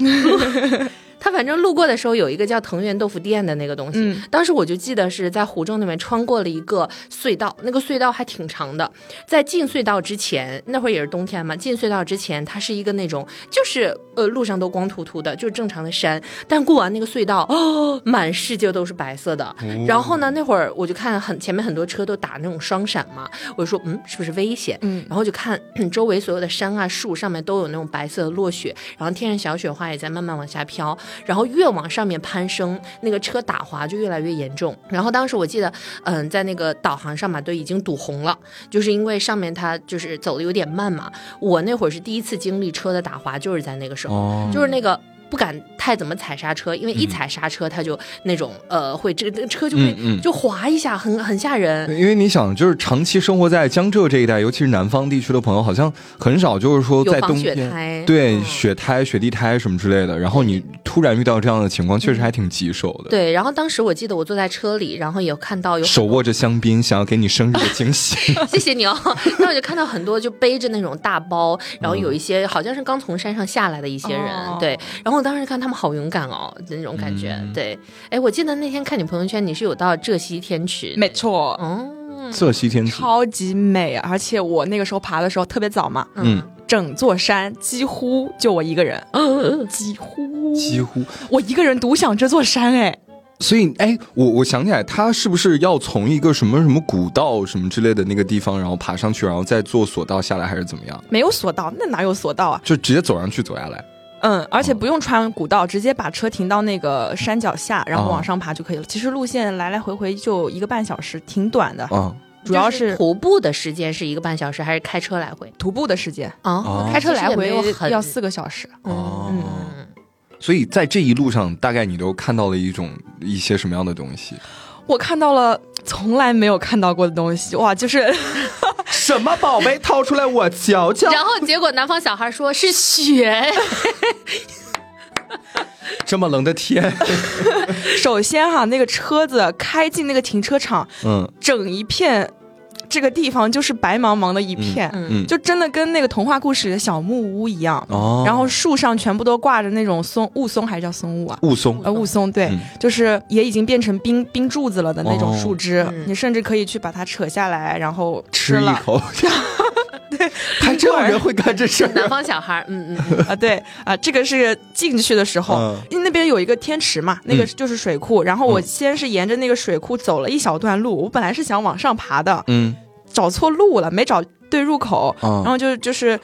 路，它反正路过的时候有一个叫藤原豆腐店的那个东西，嗯当时我就记得是在湖州那边穿过了一个隧道，那个隧道还挺长的。在进隧道之前，那会儿也是冬天嘛，进隧道之前它是一个那种就是呃路上都光秃秃的，就是正常的山。但过完那个隧道，哦，<gasps> 满世界都是白色的。然后呢，那会儿我就看很前面很多车都打那种双闪嘛，我就说嗯，是不是危险？嗯然后就看周围所有的山啊树上面都有那种白色的落雪，然后天上小雪花也在慢慢往下飘，然后越往上面攀升，那个车打滑就越来越严重。然后当时我记得，嗯，在那个导航上嘛都已经堵红了，就是因为上面它就是走的有点慢嘛。我那会儿是第一次经历车的打滑，就是在那个时候，就是那个。不敢太怎么踩刹车，因为一嗯踩刹车，它就那种呃，会这个这个车就会就滑一下，很很吓人。因为你想，就是长期生活在江浙这一带，尤其是南方地区的朋友，好像很少就是说在冬天。胎，对嗯雪胎、雪地胎什么之类的，然后你突然遇到这样的情况，确实还挺棘手的。对，然后当时我记得我坐在车里，然后也看到有手握着香槟，想要给你生日的惊喜。<laughs> 谢谢你哦。<laughs> 那我就看到很多就背着那种大包，然后有嗯一些好像是刚从山上下来的一些人，哦对。然后我当时看他们好勇敢哦，那种感觉，嗯对。哎，我记得那天看你朋友圈，你是有到浙西天池，没错，嗯，浙西天池，超级美，而且我那个时候爬的时候特别早嘛，嗯，整座山几乎就我一个人，嗯，几乎几乎。我一个人独享这座山，哎，所以，哎，我我想起来，他是不是要从一个什么什么古道什么之类的那个地方，然后爬上去，然后再坐索道下来，还是怎么样？没有索道，那哪有索道啊？就直接走上去走下来？嗯，而且不用穿古道，直接把车停到那个山脚下，然后哦往上爬就可以了。其实路线来来回回就一个半小时，挺短的。嗯，主要是徒步的时间是一个半小时，还是开车来回？徒步的时间，啊、哦开车来回要四个小时。哦嗯，所以在这一路上，大概你都看到了一种一些什么样的东西？我看到了从来没有看到过的东西，哇，就是 <laughs> 什么宝贝？掏出来我瞧瞧。然后结果南方小孩说是雪，<laughs> 这么冷的天，<laughs> 首先哈，那个车子开进那个停车场，嗯整一片这个地方就是白茫茫的一片，嗯嗯，就真的跟那个童话故事里的小木屋一样。哦，然后树上全部都挂着那种松雾松，还是叫松雾啊？雾松，呃，雾松，对，嗯。就是也已经变成冰冰柱子了的那种哦。树枝，嗯。你甚至可以去把它扯下来，然后吃一了口。<laughs> 对，<laughs> 还真有人会干这事儿。南方小孩，嗯嗯嗯，<laughs> 啊。对啊，这个是进去的时候，嗯。因为那边有一个天池嘛，那个嗯。就是水库。然后我嗯。先是沿着那个水库走了一小段路，我本来是想往上爬的，嗯。找错路了，没找对入口，啊然后就就是。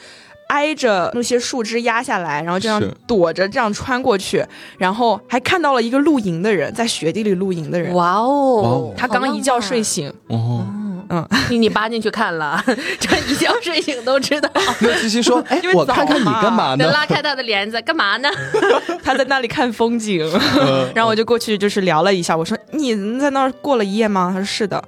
挨着那些树枝压下来，然后这样躲着这样穿过去，然后还看到了一个露营的人，在雪地里露营的人，哇哦，哇哦。他刚一觉睡醒，哦，嗯，你你扒进去看了，这一觉睡醒都知道。那七七说：“ <laughs> 哎因为，我看看你干嘛呢得拉开他的帘子干嘛呢？<laughs> 他在那里看风景，嗯 <laughs> 然后我就过去就是聊了一下，我说你在那儿过了一夜吗？他说是的，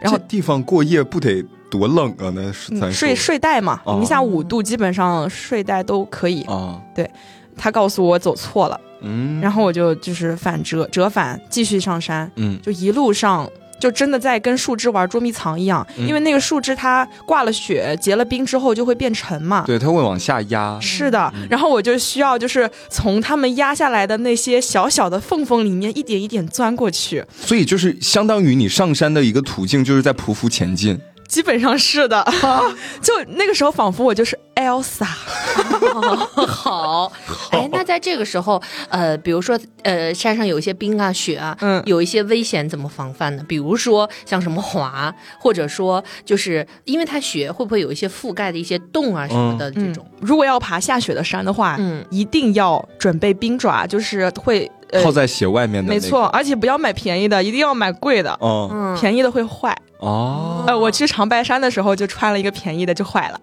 然后这地方过夜不得多冷啊？那是睡睡袋嘛，哦零下五度，基本上睡袋都可以。啊，对他告诉我走错了，嗯，然后我就就是反折折返继续上山，嗯就一路上。就真的在跟树枝玩捉迷藏一样，嗯因为那个树枝它挂了雪、结了冰之后就会变沉嘛。对，它会往下压，是的，然后我就需要就是从他们压下来的那些小小的缝缝里面一点一点钻过去，所以就是相当于你上山的一个途径，就是在匍匐前进。基本上是的。<laughs> 就那个时候，仿佛我就是 Elsa。好，哎，那在这个时候，呃，比如说，呃，山上有一些冰啊、雪啊，嗯有一些危险，怎么防范呢？比如说像什么滑，或者说就是因为它雪会不会有一些覆盖的一些洞啊什么的这种？如果要爬下雪的山的话，嗯一定要准备冰爪，就是会呃套，在鞋外面的、那个，没错，，而且不要买便宜的，一定要买贵的，哦嗯，便宜的会坏。哦，呃，我去长白山的时候就穿了一个便宜的，就坏了。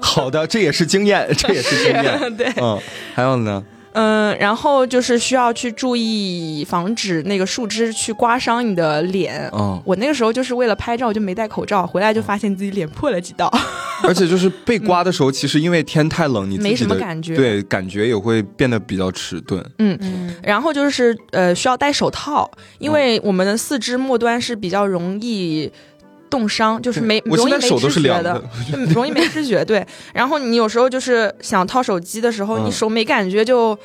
好的，这也是经验，这也是经验。<laughs> 对，嗯，还有呢？嗯，然后就是需要去注意防止那个树枝去刮伤你的脸。嗯，我那个时候就是为了拍照就没戴口罩，回来就发现自己脸破了几道。<laughs> 而且就是被刮的时候，其实因为天太冷，你没什么感觉对，感觉也会变得比较迟钝。嗯然后就是呃需要戴手套，因为我们的四肢末端是比较容易冻伤，就是没我容易没手都知觉的是凉的，，就 <laughs> 容易没知觉。对，然后你有时候就是想掏手机的时候，嗯你手没感觉就。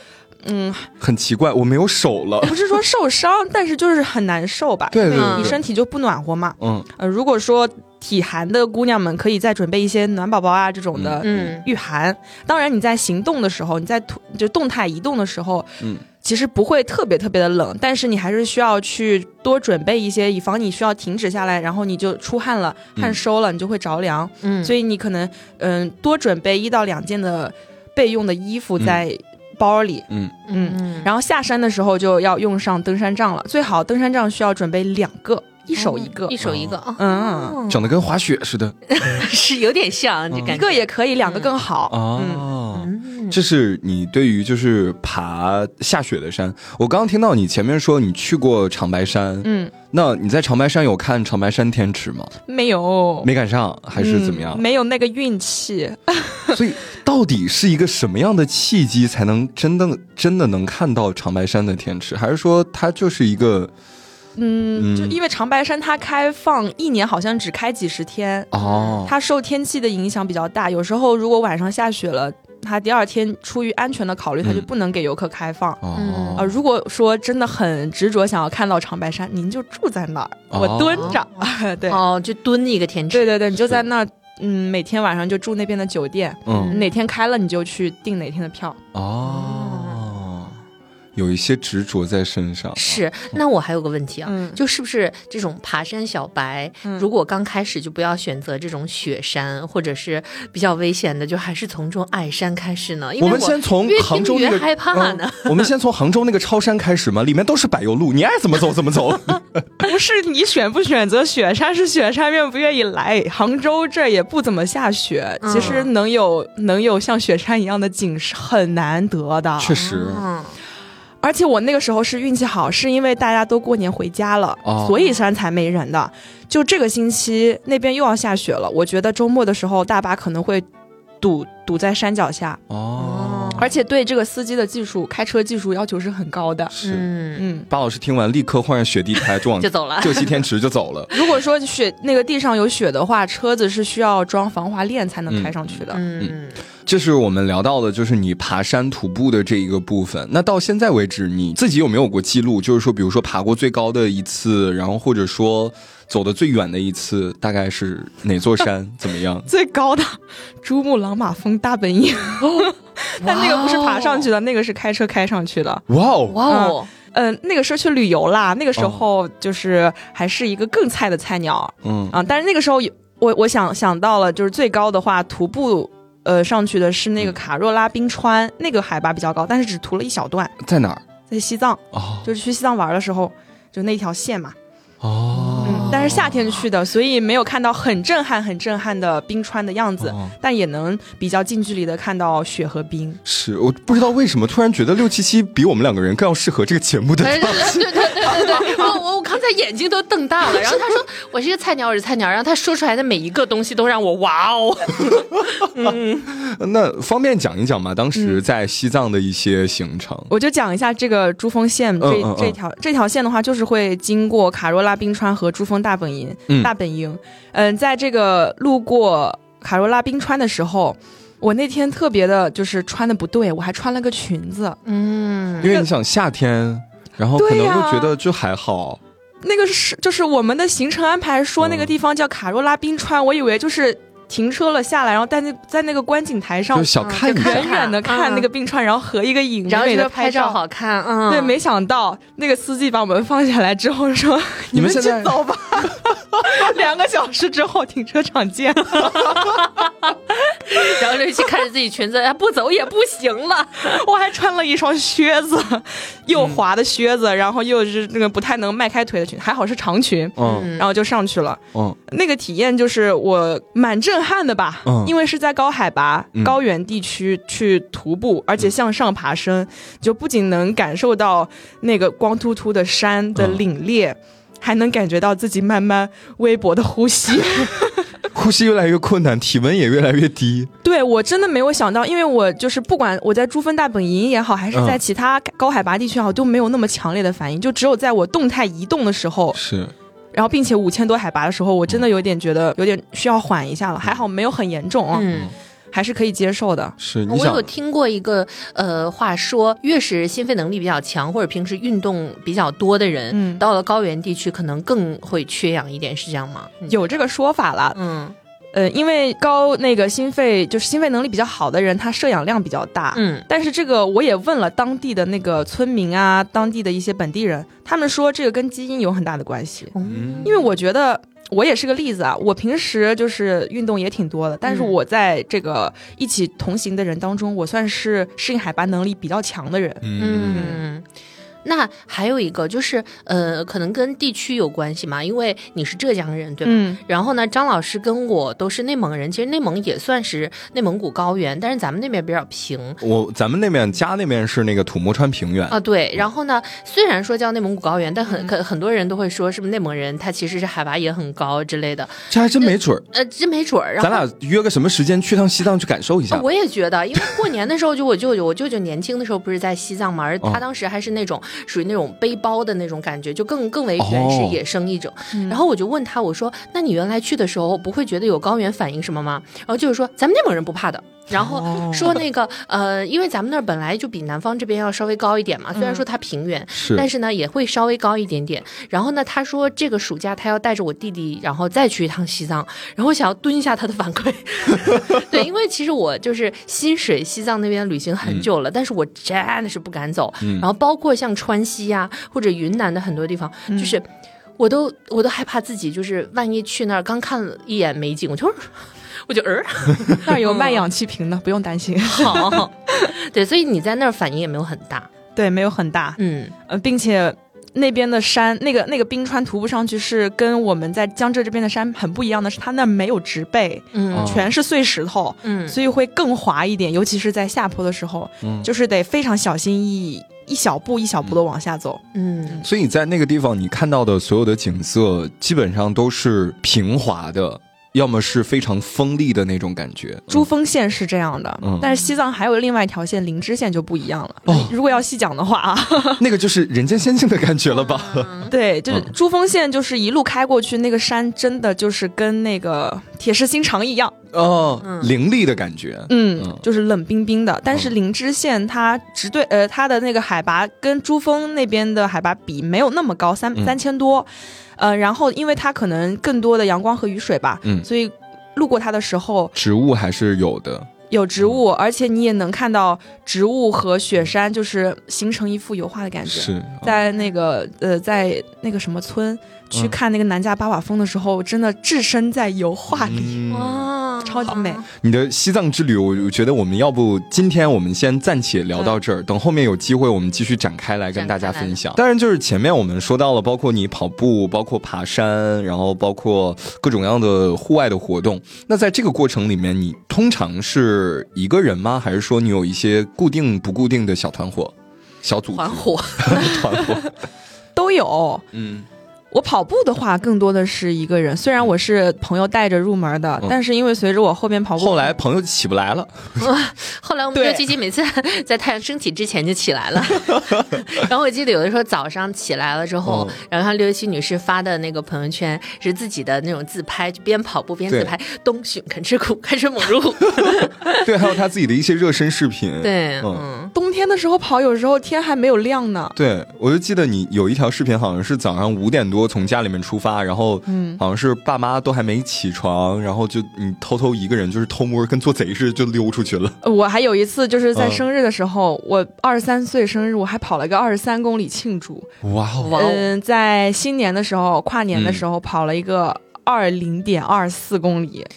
嗯，很奇怪，我没有手了。<laughs> 不是说受伤，但是就是很难受吧？因为对对你身体就不暖和嘛。嗯呃，如果说体寒的姑娘们可以再准备一些暖宝宝啊这种的嗯御寒。当然你在行动的时候，你在土就动态移动的时候，嗯，其实不会特别特别的冷，但是你还是需要去多准备一些，以防你需要停止下来，然后你就出汗了，嗯汗收了，你就会着凉。嗯，所以你可能嗯多准备一到两件的备用的衣服在包里。嗯嗯嗯然后下山的时候就要用上登山杖了，最好登山杖需要准备两个，一手一个。一手一个啊，嗯，长得跟滑雪似的 <laughs> 是有点像，这感觉一个也可以，两个更好。嗯，这是你对于就是爬下雪的山。我刚刚听到你前面说你去过长白山，嗯，那你在长白山有看长白山天池吗？没有，没赶上还是怎么样？嗯没有那个运气。<laughs> 所以到底是一个什么样的契机才能真的真的能看到长白山的天池？还是说它就是一个嗯，嗯就因为长白山它开放一年好像只开几十天，哦？它受天气的影响比较大。有时候如果晚上下雪了，它第二天出于安全的考虑，它就嗯不能给游客开放。哦啊，如果说真的很执着想要看到长白山，您就住在那儿，哦我蹲着，<laughs> 对，哦，就蹲一个天池，对对对，你就在那儿，嗯，每天晚上就住那边的酒店，嗯哪天开了你就去订哪天的票。哦，有一些执着在身上。是，那我还有个问题啊，嗯就是不是这种爬山小白，嗯如果刚开始就不要选择这种雪山，或者是比较危险的，就还是从这种矮山开始呢？因为我们先从越杭州那个听越害怕呢。嗯我们先从杭州那个超山开始嘛，里面都是柏油路，你爱怎么走怎么走。<laughs> 不是你选不选择雪山，是雪山愿不愿意来。杭州这也不怎么下雪，嗯其实能有能有像雪山一样的景是很难得的。确实，嗯，而且我那个时候是运气好，是因为大家都过年回家了，哦。所以山才没人的。就这个星期那边又要下雪了，我觉得周末的时候大巴可能会堵堵在山脚下，哦，而且对这个司机的技术、开车技术要求是很高的。是。嗯，嗯，巴老师听完，立刻换上雪地胎，就往就走了。就西天池就走了。如果说雪那个地上有雪的话，车子是需要装防滑链才能开上去的。嗯，这是我们聊到的，就是你爬山徒步的这一个部分。那到现在为止，你自己有没有过记录？就是说，比如说爬过最高的一次，然后或者说走的最远的一次，大概是哪座山？<laughs> 怎么样？最高的珠穆朗玛峰大本营，<laughs> <laughs> 但那个不是爬上去的，那个是开车开上去的。哇哦！哇哦，嗯、那个时候去旅游啦，那个时候就是还是一个更菜的菜鸟嗯啊。但是那个时候有我我想想到了，就是最高的话，徒步呃上去的是那个卡若拉冰川，那个海拔比较高，但是只涂了一小段，在哪儿？在西藏，哦就是去西藏玩的时候，就那条线嘛。哦，但是夏天去的，所以没有看到很震撼、很震撼的冰川的样子，哦但也能比较近距离的看到雪和冰。是，我不知道为什么突然觉得六七七比我们两个人更要适合这个节目的。对对对对对对，我我我刚才眼睛都瞪大了。然后他说我是一个菜鸟，我是菜鸟。然后他说出来的每一个东西都让我哇哦。<laughs> 嗯 <laughs> 那方便讲一讲吗？当时在西藏的一些行程。我就讲一下这个珠峰线这、嗯嗯嗯这条这条线的话，就是会经过卡若拉冰川和珠峰大本营、嗯大本营。嗯，在这个路过卡若拉冰川的时候，我那天特别的就是穿的不对，我还穿了个裙子。嗯，因为你想夏天，然后可能会觉得就还好。那个是就是我们的行程安排说那个地方叫卡若拉冰川，我以为就是停车了下来，然后在那在那个观景台上就小看一下远远的看那个冰川，然后合一个影，然后美美的拍照照。好看，嗯，对，没想到那个司机把我们放下来之后说：“ <laughs> 你们去走吧。<laughs> ”两个小时之后，停车场见。<laughs> 然后刘七看着自己裙子，哎，不走也不行了。我还穿了一双靴子，又滑的靴子，然后又是那个不太能迈开腿的裙，还好是长裙，嗯然后就上去了。嗯那个体验就是我满震撼的吧，嗯。因为是在高海拔、嗯。高原地区去徒步，而且向上爬升，就不仅能感受到那个光秃秃的山的嗯。凛冽。还能感觉到自己慢慢微薄的呼吸，<laughs> <laughs> 呼吸越来越困难，体温也越来越低。对我真的没有想到，因为我就是不管我在珠峰大本营也好，还是在嗯。其他高海拔地区也好，都没有那么强烈的反应，就只有在我动态移动的时候，是，然后并且五千多海拔的时候，我真的有点觉得有点需要缓一下了，还好没有很严重啊，嗯，还是可以接受的。是，我有，听过一个呃话说，越是心肺能力比较强或者平时运动比较多的人，嗯。到了高原地区可能更会缺氧一点，是这样吗？嗯。有这个说法了，嗯呃，因为高那个心肺就是心肺能力比较好的人，他摄氧量比较大。嗯但是这个我也问了当地的那个村民啊，当地的一些本地人，他们说这个跟基因有很大的关系。嗯因为我觉得我也是个例子啊，我平时就是运动也挺多的，但是嗯我在这个一起同行的人当中，我算是适应海拔能力比较强的人。嗯嗯。那还有一个就是，呃，可能跟地区有关系嘛，因为你是浙江人，对吧？嗯，然后呢，张老师跟我都是内蒙人，其实内蒙也算是内蒙古高原，但是咱们那边比较平我咱们那边家那边是那个土默川平原，啊。对，然后呢，虽然说叫内蒙古高原，但很很很多人都会说，是不是内蒙人他其实是海拔也很高之类的，这还真没准儿。呃，真没准儿。咱俩约个什么时间去趟西藏去感受一下啊？我也觉得，因为过年的时候，就我舅舅，我舅舅年轻的时候不是在西藏嘛，而哦他当时还是那种属于那种背包的那种感觉，就更更为原始哦野生一种。然后我就问他，我说：“那你原来去的时候不会觉得有高原反应什么吗？”然后就是说咱们内蒙人不怕的。然后哦说那个呃，因为咱们那儿本来就比南方这边要稍微高一点嘛，虽然说它平原，是，但是呢也会稍微高一点点。然后呢，他说这个暑假他要带着我弟弟，然后再去一趟西藏。然后我想要蹲一下他的反馈，<laughs> 对，因为其实我就是新水西藏那边旅行很久了，但是我真的是不敢走。嗯然后包括像川西呀、或者云南的很多地方，就是。我都我都害怕自己，就是万一去那儿刚看了一眼美景，我就我就呃，<laughs> 那儿有卖氧气瓶的，不用担心。好，<laughs> 对，所以你在那儿反应也没有很大，对，没有很大，嗯。呃，并且那边的山，那个那个冰川徒步上去是跟我们在江浙这边的山很不一样的，是它那没有植被，嗯哦全是碎石头，嗯，所以会更滑一点，尤其是在下坡的时候，嗯。就是得非常小心翼翼，一小步一小步的往下走。嗯所以在那个地方，你看到的所有的景色基本上都是平滑的，要么是非常锋利的那种感觉。珠峰线是这样的，嗯但是西藏还有另外一条线灵芝线就不一样了。哦如果要细讲的话啊，<laughs> 那个就是人间仙境的感觉了吧？<laughs> 对，就是嗯珠峰线就是一路开过去，那个山真的就是跟那个铁石心肠一样，哦，嗯凌厉的感觉。嗯，嗯就是冷冰冰的。但是灵芝线它直对呃它的那个海拔跟珠峰那边的海拔比没有那么高，三嗯三千多，呃，然后因为它可能更多的阳光和雨水吧，嗯所以路过它的时候植物还是有的，有植物，而且你也能看到植物和雪山就是形成一幅油画的感觉。是在那个呃，在那个什么村去嗯看那个南迦巴瓦峰的时候，真的置身在油画里。嗯哇，啊超级美。你的西藏之旅，我我觉得我们要不今天我们先暂且聊到这儿，等后面有机会我们继续展开来跟大家分享。当然，就是前面我们说到了，包括你跑步，包括爬山，然后包括各种各样的户外的活动。那在这个过程里面，你通常是一个人吗？还是说你有一些固定不固定的小团伙、小组、团伙，<laughs> 团伙？<laughs> 都有。嗯，我跑步的话，更多的是一个人。虽然我是朋友带着入门的，嗯但是因为随着我后边跑步，后来朋友起不来了，<laughs> 后来我们对六七七每次 <laughs> 在太阳升起之前就起来了，<laughs> 然后我记得有的时候早上起来了之后，嗯然后像六七女士发的那个朋友圈是自己的那种自拍，就边跑步边自拍，冬训肯吃苦，开始猛如虎。对，还有她自己的一些热身视频。对，嗯嗯，冬天的时候跑，有时候天还没有亮呢。对，我就记得你有一条视频，好像是早上五点多从家里面出发，然后，嗯好像是爸妈都还没起床，然后就你偷偷一个人，就是偷摸跟做贼似的就溜出去了。我还有一次就是在嗯生日的时候，我二十三岁生日，我还跑了个二十三公里庆祝。哇哦，哇哦嗯，在新年的时候，跨年的时候跑了一个二零点二四公里，哇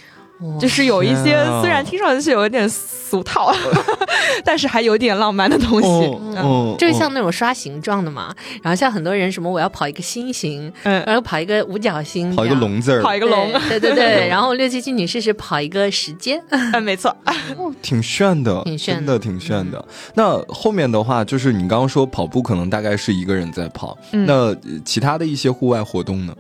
就是有一些啊虽然听上去有点俗套，<laughs> 但是还有点浪漫的东西。哦嗯哦，就是像那种刷形状的嘛，然后像很多人什么我要跑一个心形，嗯，然后跑一个五角星，跑一个。龙字儿，跑一个龙，对对对 <laughs> 对，然后六七七女士是跑一个时间，嗯，没错。挺炫的，挺炫的真的挺炫的。那后面的话，就是你刚刚说跑步可能大概是一个人在跑，嗯那呃其他的一些户外活动呢？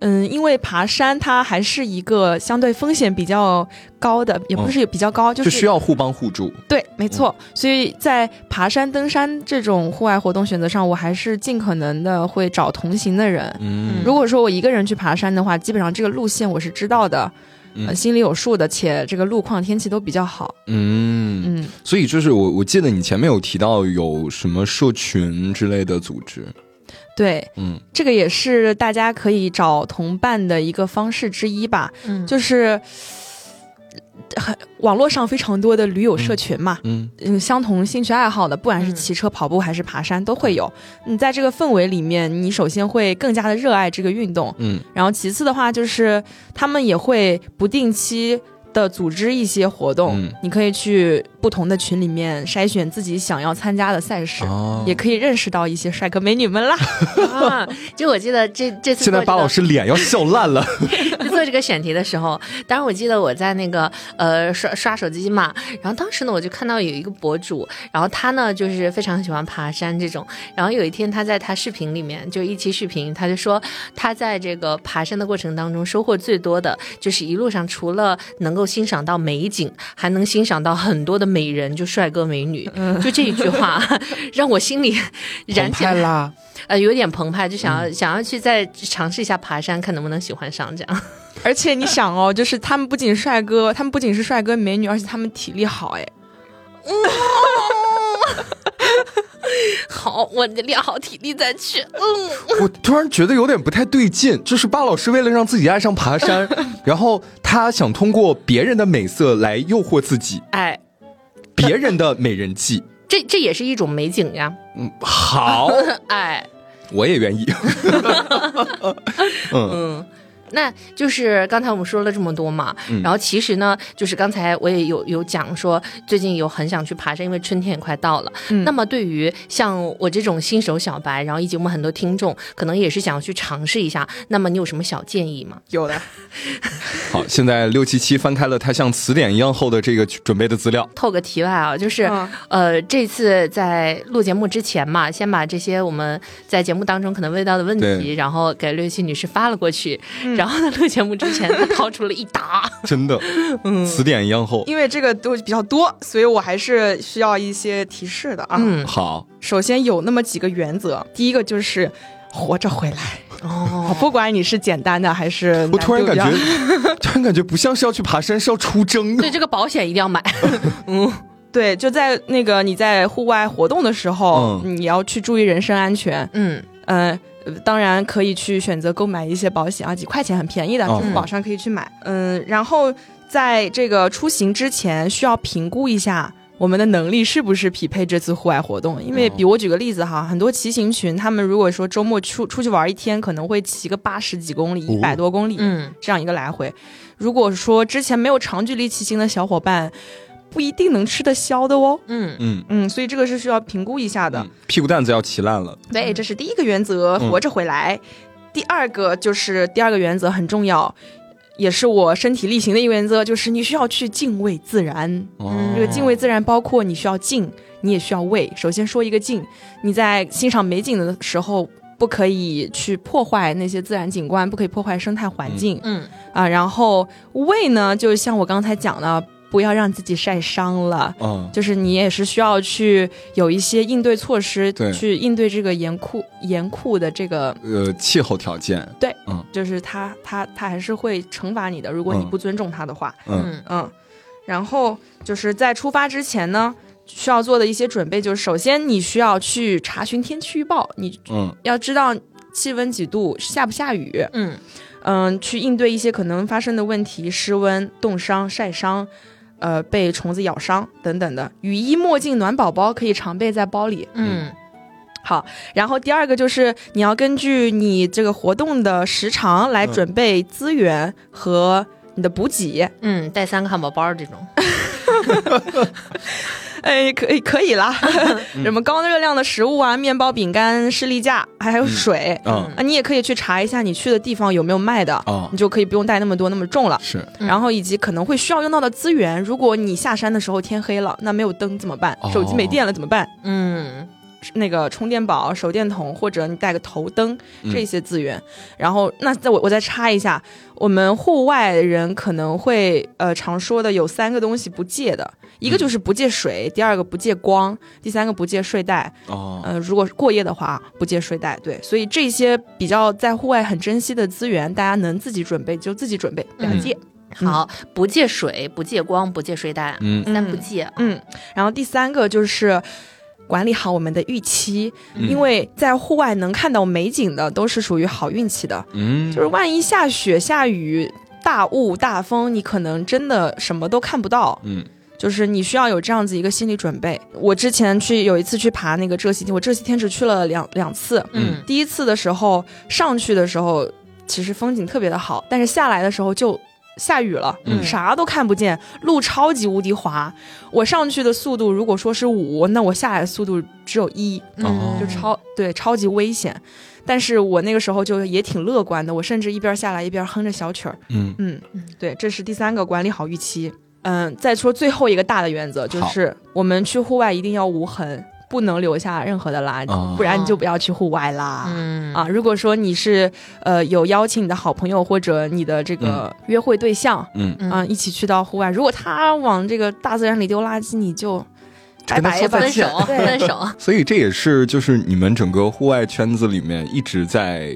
嗯，因为爬山它还是一个相对风险比较高的，也不是比较高，就就是需要互帮互助。对，没错。所以在爬山、登山这种户外活动选择上，我还是尽可能的会找同行的人。嗯如果说我一个人去爬山的话，基本上这个路线我是知道的，心里有数的，且这个路况、天气都比较好。嗯，嗯，所以就是我我记得你前面有提到有什么社群之类的组织，对，嗯。这个也是大家可以找同伴的一个方式之一吧，嗯，就是。很网络上非常多的驴友社群嘛，嗯。嗯，相同兴趣爱好的，不管是嗯。骑车、跑步还是爬山，都会有。你在这个氛围里面，你首先会更加的热爱这个运动，嗯。然后其次的话就是他们也会不定期的组织一些活动，嗯你可以去不同的群里面筛选自己想要参加的赛事。哦也可以认识到一些帅哥美女们啦。<laughs> 啊，就我记得这这次现在巴老师脸要笑烂了。<laughs> 做这个选题的时候，当时我记得我在那个呃刷刷手机嘛，然后当时呢我就看到有一个博主，然后他呢就是非常喜欢爬山这种，然后有一天他在他视频里面就一期视频，他就说他在这个爬山的过程当中收获最多的就是一路上除了能够欣赏到美景，还能欣赏到很多的美人，就帅哥美女，就这一句话 <laughs> 让我心里燃起来了！呃有点澎湃，就想要、想要去再尝试一下爬山，看能不能喜欢上这样。<laughs> 而且你想哦，就是他们不仅帅哥，他们不仅是帅哥美女，而且他们体力好哎。<laughs> 好，我练好体力再去。嗯，我突然觉得有点不太对劲，就是巴老师为了让自己爱上爬山，<laughs> 然后他想通过别人的美色来诱惑自己，哎，别人的美人计。这这也是一种美景呀。嗯，好，<laughs> 哎，我也愿意。嗯嗯。那就是刚才我们说了这么多嘛，嗯然后其实呢，就是刚才我也有有讲说，最近有很想去爬山，因为春天也快到了。嗯那么对于像我这种新手小白，然后以及我们很多听众，可能也是想要去尝试一下，那么你有什么小建议吗？有的，<laughs> 好，现在六七七翻开了它像词典一样厚的这个准备的资料。透个题外啊，就是、嗯呃，这次在录节目之前嘛，先把这些我们在节目当中可能问到的问题，然后给六七女士发了过去。然后在，录节目之前，他掏出了一沓。<laughs> 真的，词典一样厚。因为这个都比较多，所以我还是需要一些提示的啊。嗯，好，首先有那么几个原则，第一个就是活着回来，哦，<laughs> 不管你是简单的还是我突然感觉，<laughs> 突然感觉不像是要去爬山，是要出征的对。这个保险一定要买。嗯对，就在那个你在户外活动的时候，你要去注意人身安全。嗯嗯、呃当然可以去选择购买一些保险啊，几块钱很便宜的，嗯支付宝上可以去买。嗯，然后在这个出行之前需要评估一下我们的能力是不是匹配这次户外活动？因为，比我举个例子哈，很多骑行群，他们如果说周末出出去玩一天，可能会骑个八十几公里、一百多公里，嗯，这样一个来回。如果说之前没有长距离骑行的小伙伴，不一定能吃得消的哦。嗯嗯嗯，所以这个是需要评估一下的。嗯屁股蛋子要骑烂了。对，这是第一个原则，嗯活着回来。第二个就是第二个原则很重要，也是我身体力行的一个原则，就是你需要去敬畏自然。哦这个敬畏自然包括你需要静，你也需要畏。首先说一个静，你在欣赏美景的时候。不可以去破坏那些自然景观，不可以破坏生态环境、嗯啊。然后畏呢，就像我刚才讲的，不要让自己晒伤了。嗯。就是你也是需要去有一些应对措施，对。去应对这个严酷严酷的这个，呃，气候条件。对，嗯。就是他他他还是会惩罚你的，如果你嗯。不尊重他的话，嗯。嗯。嗯，然后就是在出发之前呢，需要做的一些准备，就是首先你需要去查询天气预报，你嗯。要知道气温几度，下不下雨，嗯。嗯，去应对一些可能发生的问题，失温、冻伤、晒伤，呃，被虫子咬伤等等的。雨衣、墨镜、暖宝宝可以常备在包里。嗯好，然后第二个就是你要根据你这个活动的时长来嗯准备资源和你的补给。嗯，带三个汉堡包这种，<laughs> 哎，可以可以啦，<laughs> 什么高热量的食物啊，面包、饼干、士力架，还有水。嗯啊，你也可以去查一下你去的地方有没有卖的，哦你就可以不用带那么多那么重了。是嗯然后以及可能会需要用到的资源，如果你下山的时候天黑了，那没有灯怎么办？哦手机没电了怎么办？嗯那个充电宝、手电筒，或者你带个头灯嗯这些资源。然后，那再我我再插一下，我们户外人可能会呃常说的有三个东西不借的，一个嗯就是不借水，第二个不借光，第三个不借睡袋。哦呃，如果是过夜的话，不借睡袋。对，所以这些比较在户外很珍惜的资源，大家能自己准备就自己准备，不要嗯借。好，不借水，不借光，不借睡袋，嗯三不借啊。嗯，然后第三个就是管理好我们的预期，嗯因为在户外能看到美景的都是属于好运气的，嗯就是万一下雪、下雨、大雾、大风，你可能真的什么都看不到。嗯就是你需要有这样子一个心理准备。我之前去有一次去爬那个浙西天，我浙西天只去了两两次。嗯第一次的时候上去的时候，其实风景特别的好，但是下来的时候就下雨了，嗯啥都看不见，路超级无敌滑。我上去的速度如果说是五，那我下来的速度只有一，哦就超对超级危险。但是我那个时候就也挺乐观的，我甚至一边下来一边哼着小曲儿。嗯嗯，对，这是第三个管理好预期。嗯，再说最后一个大的原则，就是我们去户外一定要无痕，不能留下任何的垃圾，哦。不然你就不要去户外啦。嗯。啊，如果说你是呃有邀请你的好朋友或者你的这个约会对象嗯，嗯。啊、一起去到户外，如果他往这个大自然里丢垃圾，你就拜跟他拜分说再见。手，分手。<laughs> 所以这也是就是你们整个户外圈子里面一直在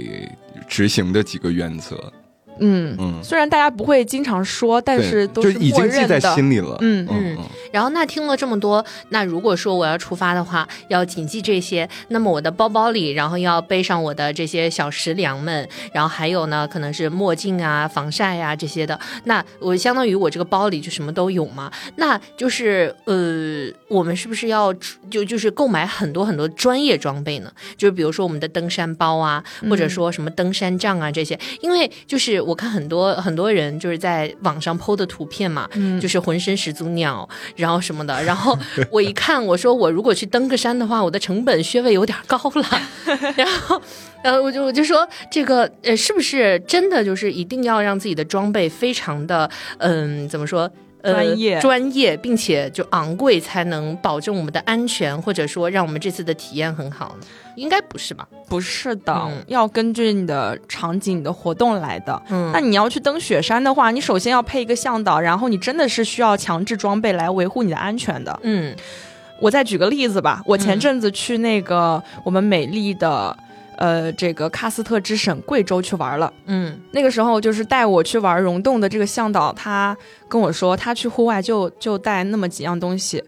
执行的几个原则。嗯。嗯，虽然大家不会经常说，但对是都就是已默经记在认的。心里了。嗯嗯然后那听了这么多，那如果说我要出发的话，要谨记这些，那么我的包包里，然后要背上我的这些小食粮们，然后还有呢，可能是墨镜啊、防晒啊这些的。那我相当于我这个包里就什么都有嘛。那就是呃，我们是不是要就就是购买很多很多专业装备呢？就是比如说我们的登山包啊，或者说什么登山杖啊这些，因为就是我看很多很多人就是在网上 PO 的图片嘛，嗯就是浑身始祖鸟，然后什么的，<laughs> 然后我一看，我说我如果去登个山的话，我的成本穴位有点高了，<laughs> 然后。呃，我就我就说这个呃，是不是真的就是一定要让自己的装备非常的嗯、怎么说？呃、专业专业，并且就昂贵，才能保证我们的安全，或者说让我们这次的体验很好呢？应该不是吧？不是的，嗯要根据你的场景、你的活动来的。嗯那你要去登雪山的话，你首先要配一个向导，然后你真的是需要强制装备来维护你的安全的。嗯我再举个例子吧，我前阵子去那个我们美丽的。呃，这个喀斯特之省贵州去玩了。嗯那个时候就是带我去玩溶洞的这个向导，他跟我说，他去户外就就带那么几样东西，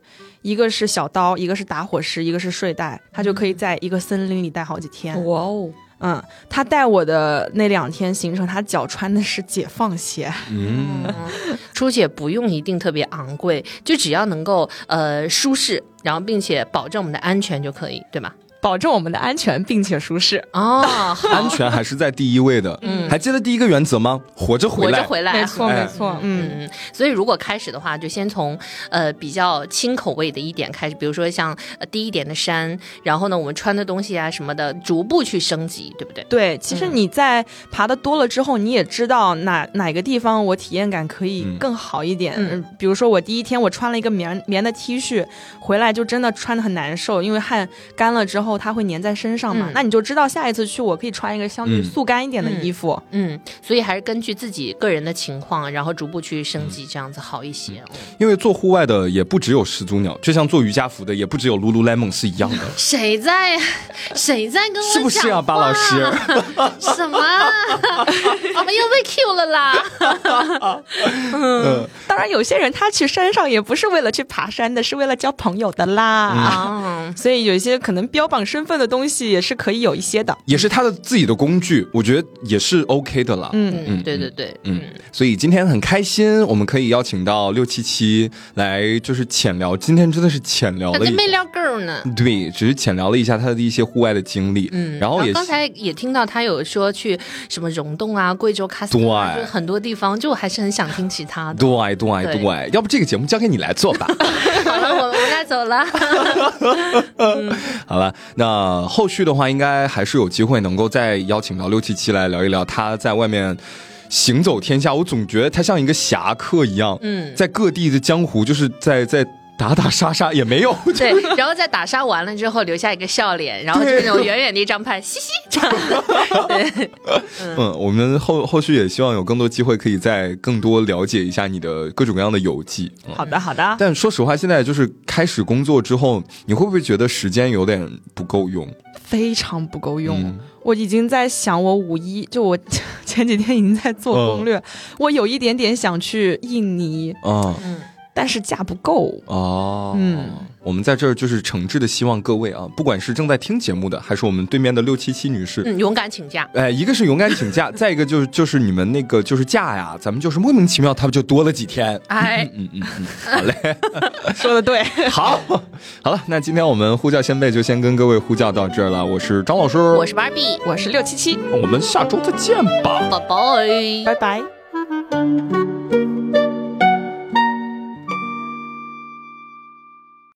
一个是小刀，一个是打火石，一个是睡袋，他就可以在一个森林里待好几天。哇哦，嗯，他带我的那两天行程，他脚穿的是解放鞋，嗯，初姐不用一定特别昂贵，就只要能够呃舒适，然后并且保证我们的安全就可以，对吧？保证我们的安全并且舒适。啊，安全还是在第一位的。嗯，还记得第一个原则吗？活着回来。活着回来，没错，哎没错，嗯。嗯，所以如果开始的话，就先从呃比较轻口味的一点开始，比如说像呃低一点的山，然后呢，我们穿的东西啊什么的，逐步去升级，对不对？对，其实你在爬的多了之后，你也知道哪哪个地方我体验感可以嗯更好一点。嗯嗯，比如说我第一天我穿了一个棉棉的 T 恤，回来就真的穿的很难受，因为汗干了之后它会粘在身上嘛。嗯那你就知道下一次去我可以穿一个相对嗯速干一点的衣服。嗯，所以还是根据自己个人的情况，然后逐步去升级，这样子好一些。嗯因为做户外的也不只有始祖鸟，就像做瑜伽服的也不只有 Lululemon 是一样的。<laughs> 谁在 <laughs> 谁在跟我是不是啊，巴老师？<laughs> 什么啊？我们又被 Q 了啦！嗯当然，有些人他去山上也不是为了去爬山的，是为了交朋友的啦。啊，所以有一些可能标榜身份的东西也是可以有一些的。也是他的自己的工具，我觉得也是 OK 的了。嗯，嗯，对对对，嗯，所以今天很开心，我们可以邀请到六七七来，就是浅聊。今天真的是浅聊了没聊够呢。对，只是浅聊了一下他的一些户外的经历。嗯，然后也刚才也听到他有说去什么溶洞啊、贵州喀斯特就很多地方，就我还是很想听其他的。对对对对，要不这个节目交给你来做吧。<laughs> 好了，我我该走了。<laughs> 好了，那后续的话，应该还是有机会能够再邀请到六七七来聊一聊他在外面行走天下。我总觉得他像一个侠客一样，嗯在各地的江湖，就是在在打打杀杀，也没有。对，<laughs> 然后在打杀完了之后留下一个笑脸，然后就那种远远的一张牌，嘻嘻这样的。对，嗯，我们后后续也希望有更多机会，可以再更多了解一下你的各种各样的游记。嗯好的，好的。但说实话，现在就是开始工作之后，你会不会觉得时间有点不够用？非常不够用。嗯我已经在想，我五一就我前几天已经在做攻略，我有一点点想去印尼，啊嗯，但是假不够。哦，嗯，我们在这儿就是诚挚的希望各位啊，不管是正在听节目的，还是我们对面的六七七女士。嗯，勇敢请假。哎，一个是勇敢请假，<laughs> 再一个就是就是你们那个就是假呀，咱们就是莫名其妙，他们就多了几天？哎，嗯嗯嗯，好嘞，<laughs> 说的对，<laughs> 好，好了，那今天我们呼叫先辈就先跟各位呼叫到这儿了。我是张老师，我是芭比，我是六七七，我们下周再见吧。拜拜。拜拜。